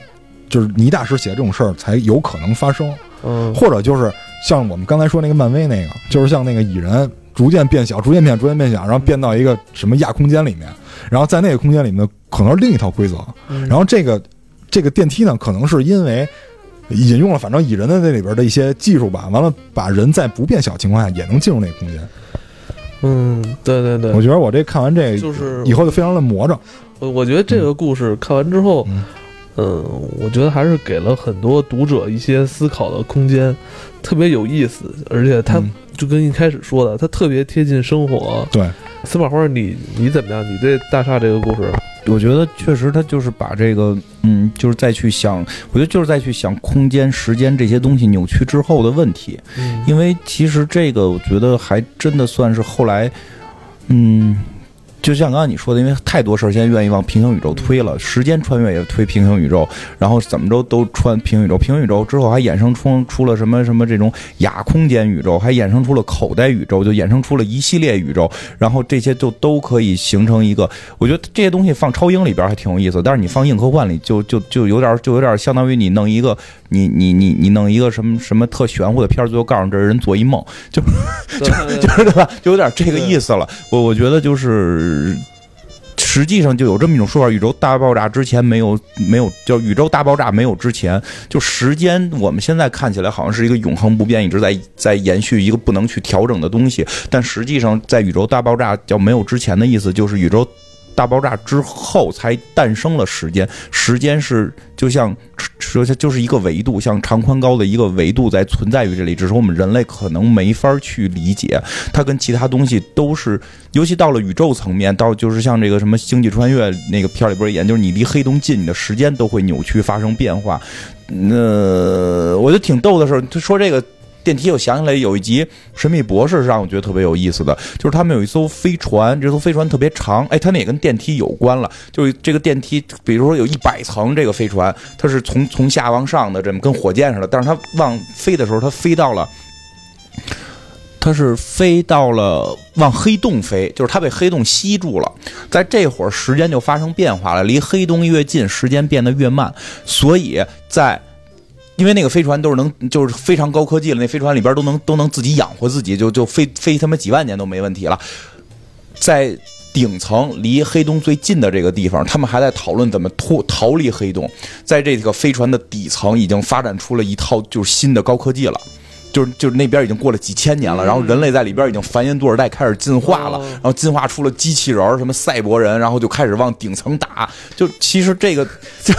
就是倪大师写这种事儿才有可能发生，嗯。或者就是像我们刚才说那个漫威那个，就是像那个蚁人逐渐变小，逐渐变，逐渐变小，然后变到一个什么亚空间里面，然后在那个空间里面可能是另一套规则，嗯然后这个这个电梯呢，可能是因为。引用了反正蚁人的那里边的一些技术吧，完了把人在不变小情况下也能进入那个空间。嗯，对对对，我觉得我这看完这个就是以后就非常的魔怔。我我觉得这个故事看完之后，嗯嗯，我觉得还是给了很多读者一些思考的空间，特别有意思，而且它嗯就跟一开始说的，它特别贴近生活。对，司马花，你你怎么样？你对大厦这个故事，我觉得确实，他就是把这个，嗯，就是再去想，我觉得就是再去想空间、时间这些东西扭曲之后的问题。因为其实这个，我觉得还真的算是后来，嗯，就像刚刚你说的，因为太多事儿现在愿意往平行宇宙推了，时间穿越也推平行宇宙，然后怎么着都穿平行宇宙，平行宇宙之后还衍生出出了什么什么这种亚空间宇宙，还衍生出了口袋宇宙，就衍生出了一系列宇宙，然后这些就都可以形成一个，我觉得这些东西放超英里边还挺有意思，但是你放硬科幻里就就就有点就有点相当于你弄一个你你你你弄一个什么什么特玄乎的片儿，最后告诉这人做一梦，就就就是对吧？就有点这个意思了。我我觉得就是。实际上就有这么一种说法：宇宙大爆炸之前没有没有叫宇宙大爆炸没有之前，就时间我们现在看起来好像是一个永恒不变，一直在在延续一个不能去调整的东西。但实际上，在宇宙大爆炸叫没有之前的意思，就是宇宙。大爆炸之后才诞生了时间，时间是就像说就是一个维度，像长宽高的一个维度在存在于这里，只是我们人类可能没法去理解。它跟其他东西都是，尤其到了宇宙层面，到就是像这个什么星际穿越那个片里边演，就是你离黑洞近，你的时间都会扭曲发生变化。那我觉得挺逗的时候，他说这个。电梯，我想起来有一集《神秘博士》是让我觉得特别有意思的，就是他们有一艘飞船，这艘飞船特别长，哎，它那也跟电梯有关了。就是这个电梯，比如说有一百层，这个飞船它是从从下往上的，这么跟火箭似的。但是它往飞的时候，它飞到了，它是飞到了往黑洞飞，就是它被黑洞吸住了。在这会儿，时间就发生变化了，离黑洞越近，时间变得越慢。所以在因为那个飞船都是能，就是非常高科技了，那飞船里边都能都能自己养活自己，就就飞飞他妈几万年都没问题了。在顶层离黑洞最近的这个地方，他们还在讨论怎么脱逃离黑洞。在这个飞船的底层，已经发展出了一套就是新的高科技了。就是就是那边已经过了几千年了，然后人类在里边已经繁衍多少代，开始进化了，然后进化出了机器人什么赛博人，然后就开始往顶层打。就其实这个，就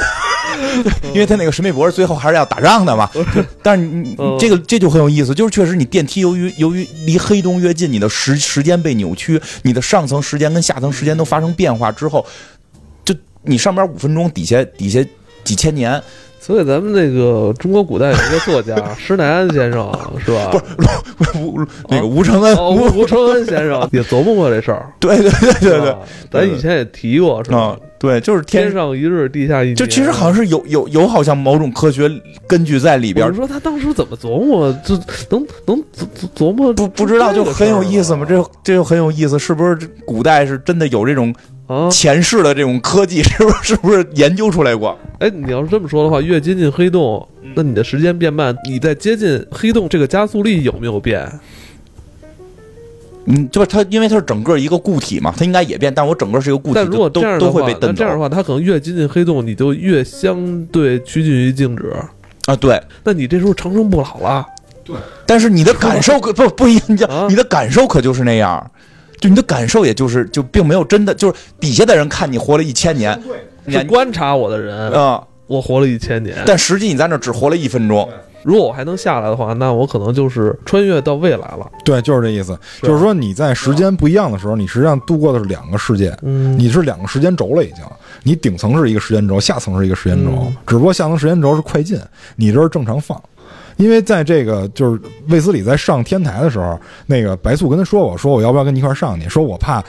因为他那个神秘博士最后还是要打仗的嘛。但是你这个这就很有意思，就是确实你电梯由于由于离黑洞越近，你的时时间被扭曲，你的上层时间跟下层时间都发生变化之后，就你上边五分钟，底下底下几千年。所以咱们那个中国古代有一个作家 施耐庵先生，是吧？不是吴那个吴承恩，吴吴承恩先生 也琢磨过这事儿。对对对对对，咱以前也提过，是吧？对，就是天上一日，地下一年。就其实好像是有有有，好像某种科学根据在里边。你说他当时怎么琢磨？就能能琢琢磨？不不知道，就很有意思嘛。这这就很有意思，是不是？古代是真的有这种？啊，前世的这种科技 是不是是不是研究出来过？哎，你要是这么说的话，越接近黑洞，那你的时间变慢，你在接近黑洞这个加速力有没有变？嗯，就是它，因为它是整个一个固体嘛，它应该也变。但我整个是一个固体，但如果都都会被蹬这样的话，它可能越接近黑洞，你就越相对趋近于静止啊。对，那你这时候长生不老了。对，但是你的感受可 不不一样，你的感受可就是那样。就你的感受，也就是就并没有真的，就是底下的人看你活了一千年，是观察我的人啊，我活了一千年，但实际你在那只活了一分钟。如果我还能下来的话，那我可能就是穿越到未来了。对，就是这意思。就是说你在时间不一样的时候，你实际上度过的是两个世界，你是两个时间轴了已经。你顶层是一个时间轴，下层是一个时间轴，只不过下层时间轴是快进，你这是正常放。因为在这个就是卫斯理在上天台的时候，那个白素跟他说我，说我要不要跟你一块上去？说我怕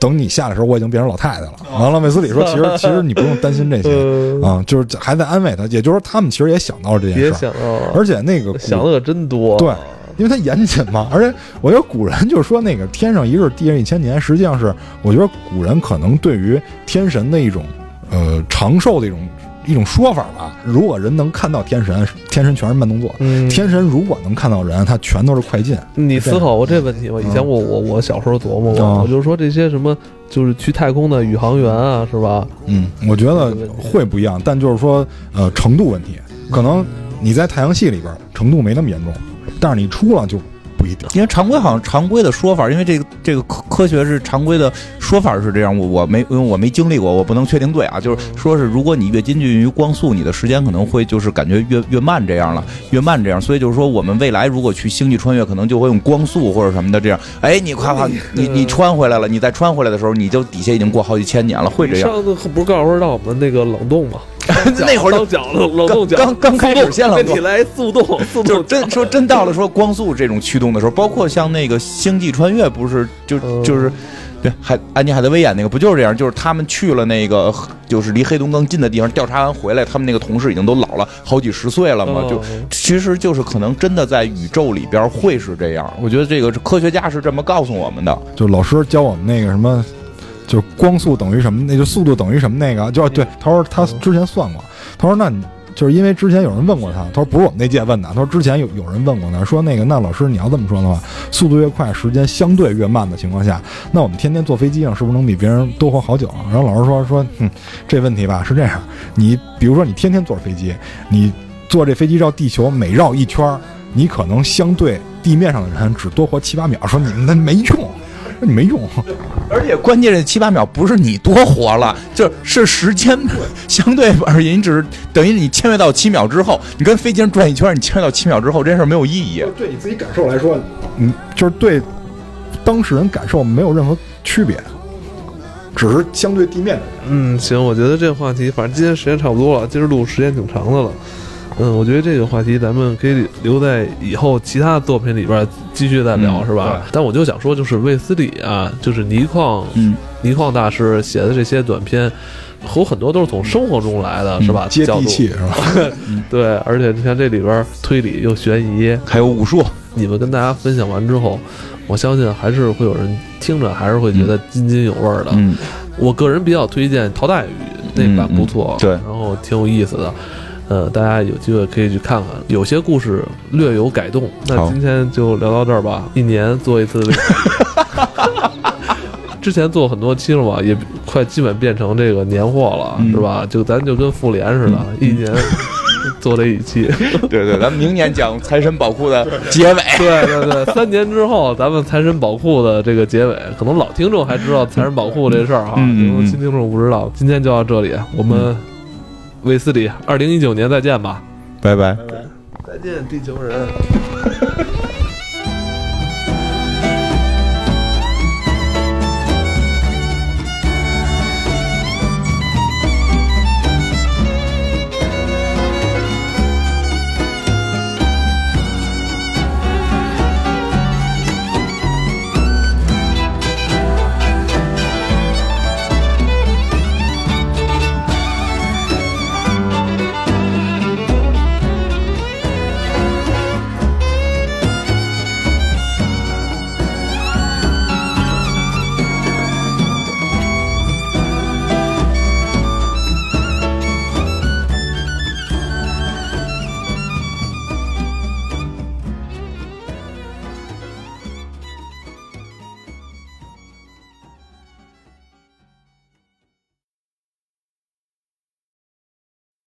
等你下的时候我已经变成老太太了。完了，卫斯理说，其实 其实你不用担心这些啊，就是还在安慰他。也就是说，他们其实也想到了这件事，也想到，而且那个想的可真多。对，因为他严谨嘛。而且我觉得古人就是说那个天上一日，地上一千年，实际上是我觉得古人可能对于天神的一种呃长寿的一种。一种说法吧，如果人能看到天神，天神全是慢动作；天神如果能看到人，他全都是快进。你思考过这问题吗？以前我我我小时候琢磨过，我就是说这些什么，就是去太空的宇航员啊，是吧？嗯，我觉得会不一样，但就是说，呃，程度问题，可能你在太阳系里边程度没那么严重，但是你出了就。不一定，因为常规好像常规的说法，因为这个这个科科学是常规的说法是这样，我我没因为我没经历过，我不能确定对啊。就是说是如果你越接近于光速，你的时间可能会就是感觉越越慢这样了，越慢这样。所以就是说，我们未来如果去星际穿越，可能就会用光速或者什么的这样。哎，你快快，你你穿回来了，你再穿回来的时候，你就底下已经过好几千年了，会这样。上次不是告诉让我们那个冷冻吗？那会儿都讲了，冷冻刚刚开始先冷冻，来速冻，速冻。真说真到了说光速这种驱动的时候，包括像那个星际穿越，不是就就是对，海安妮海德威演那个不就是这样？就是他们去了那个就是离黑洞更近的地方调查完回来，他们那个同事已经都老了好几十岁了嘛，就哦其实就是可能真的在宇宙里边会是这样。我觉得这个科学家是这么告诉我们的。就老师教我们那个什么，就光速等于什么，那就速度等于什么那个，就对，他说他之前算过，他说那你。就是因为之前有人问过他，他说不是我们那届问的，他说之前有有人问过他，说那个那老师你要这么说的话，速度越快，时间相对越慢的情况下，那我们天天坐飞机上是不是能比别人多活好久啊？然后老师说说，嗯，这问题吧是这样，你比如说你天天坐着飞机，你坐这飞机绕地球每绕一圈儿，你可能相对地面上的人只多活七八秒，说你们那没用，说你没用。而且关键这七八秒不是你多活了，就是时间相对而言，你只是等于你签约到七秒之后，你跟飞机上转一圈，你签约到七秒之后，这事儿没有意义。对你自己感受来说，嗯，就是对当事人感受没有任何区别，只是相对地面的人。嗯，行，我觉得这个话题，反正今天时间差不多了，今儿录时间挺长的了。嗯，我觉得这个话题咱们可以留在以后其他作品里边继续再聊，嗯是吧？但我就想说，就是卫斯理啊，就是倪匡，嗯，倪匡大师写的这些短片，有很多都是从生活中来的，是吧？接地气是吧？对，而且你看这里边推理又悬疑，还有武术，你们跟大家分享完之后，我相信还是会有人听着，还是会觉得津津有味的。嗯，我个人比较推荐陶大宇那版不错，对然后挺有意思的。呃，大家有机会可以去看看，有些故事略有改动。那今天就聊到这儿吧，一年做一次微。之前做很多期了嘛，也快基本变成这个年货了，嗯是吧？就咱就跟复联似的，一年做这一期。对对，咱们明年讲财神宝库的结尾。对对对，三年之后，咱们财神宝库的这个结尾，可能老听众还知道财神宝库这事儿哈，嗯嗯嗯可能新听众不知道。今天就到这里，我们卫斯理，二零一九年再见吧。拜拜。再见，地球人。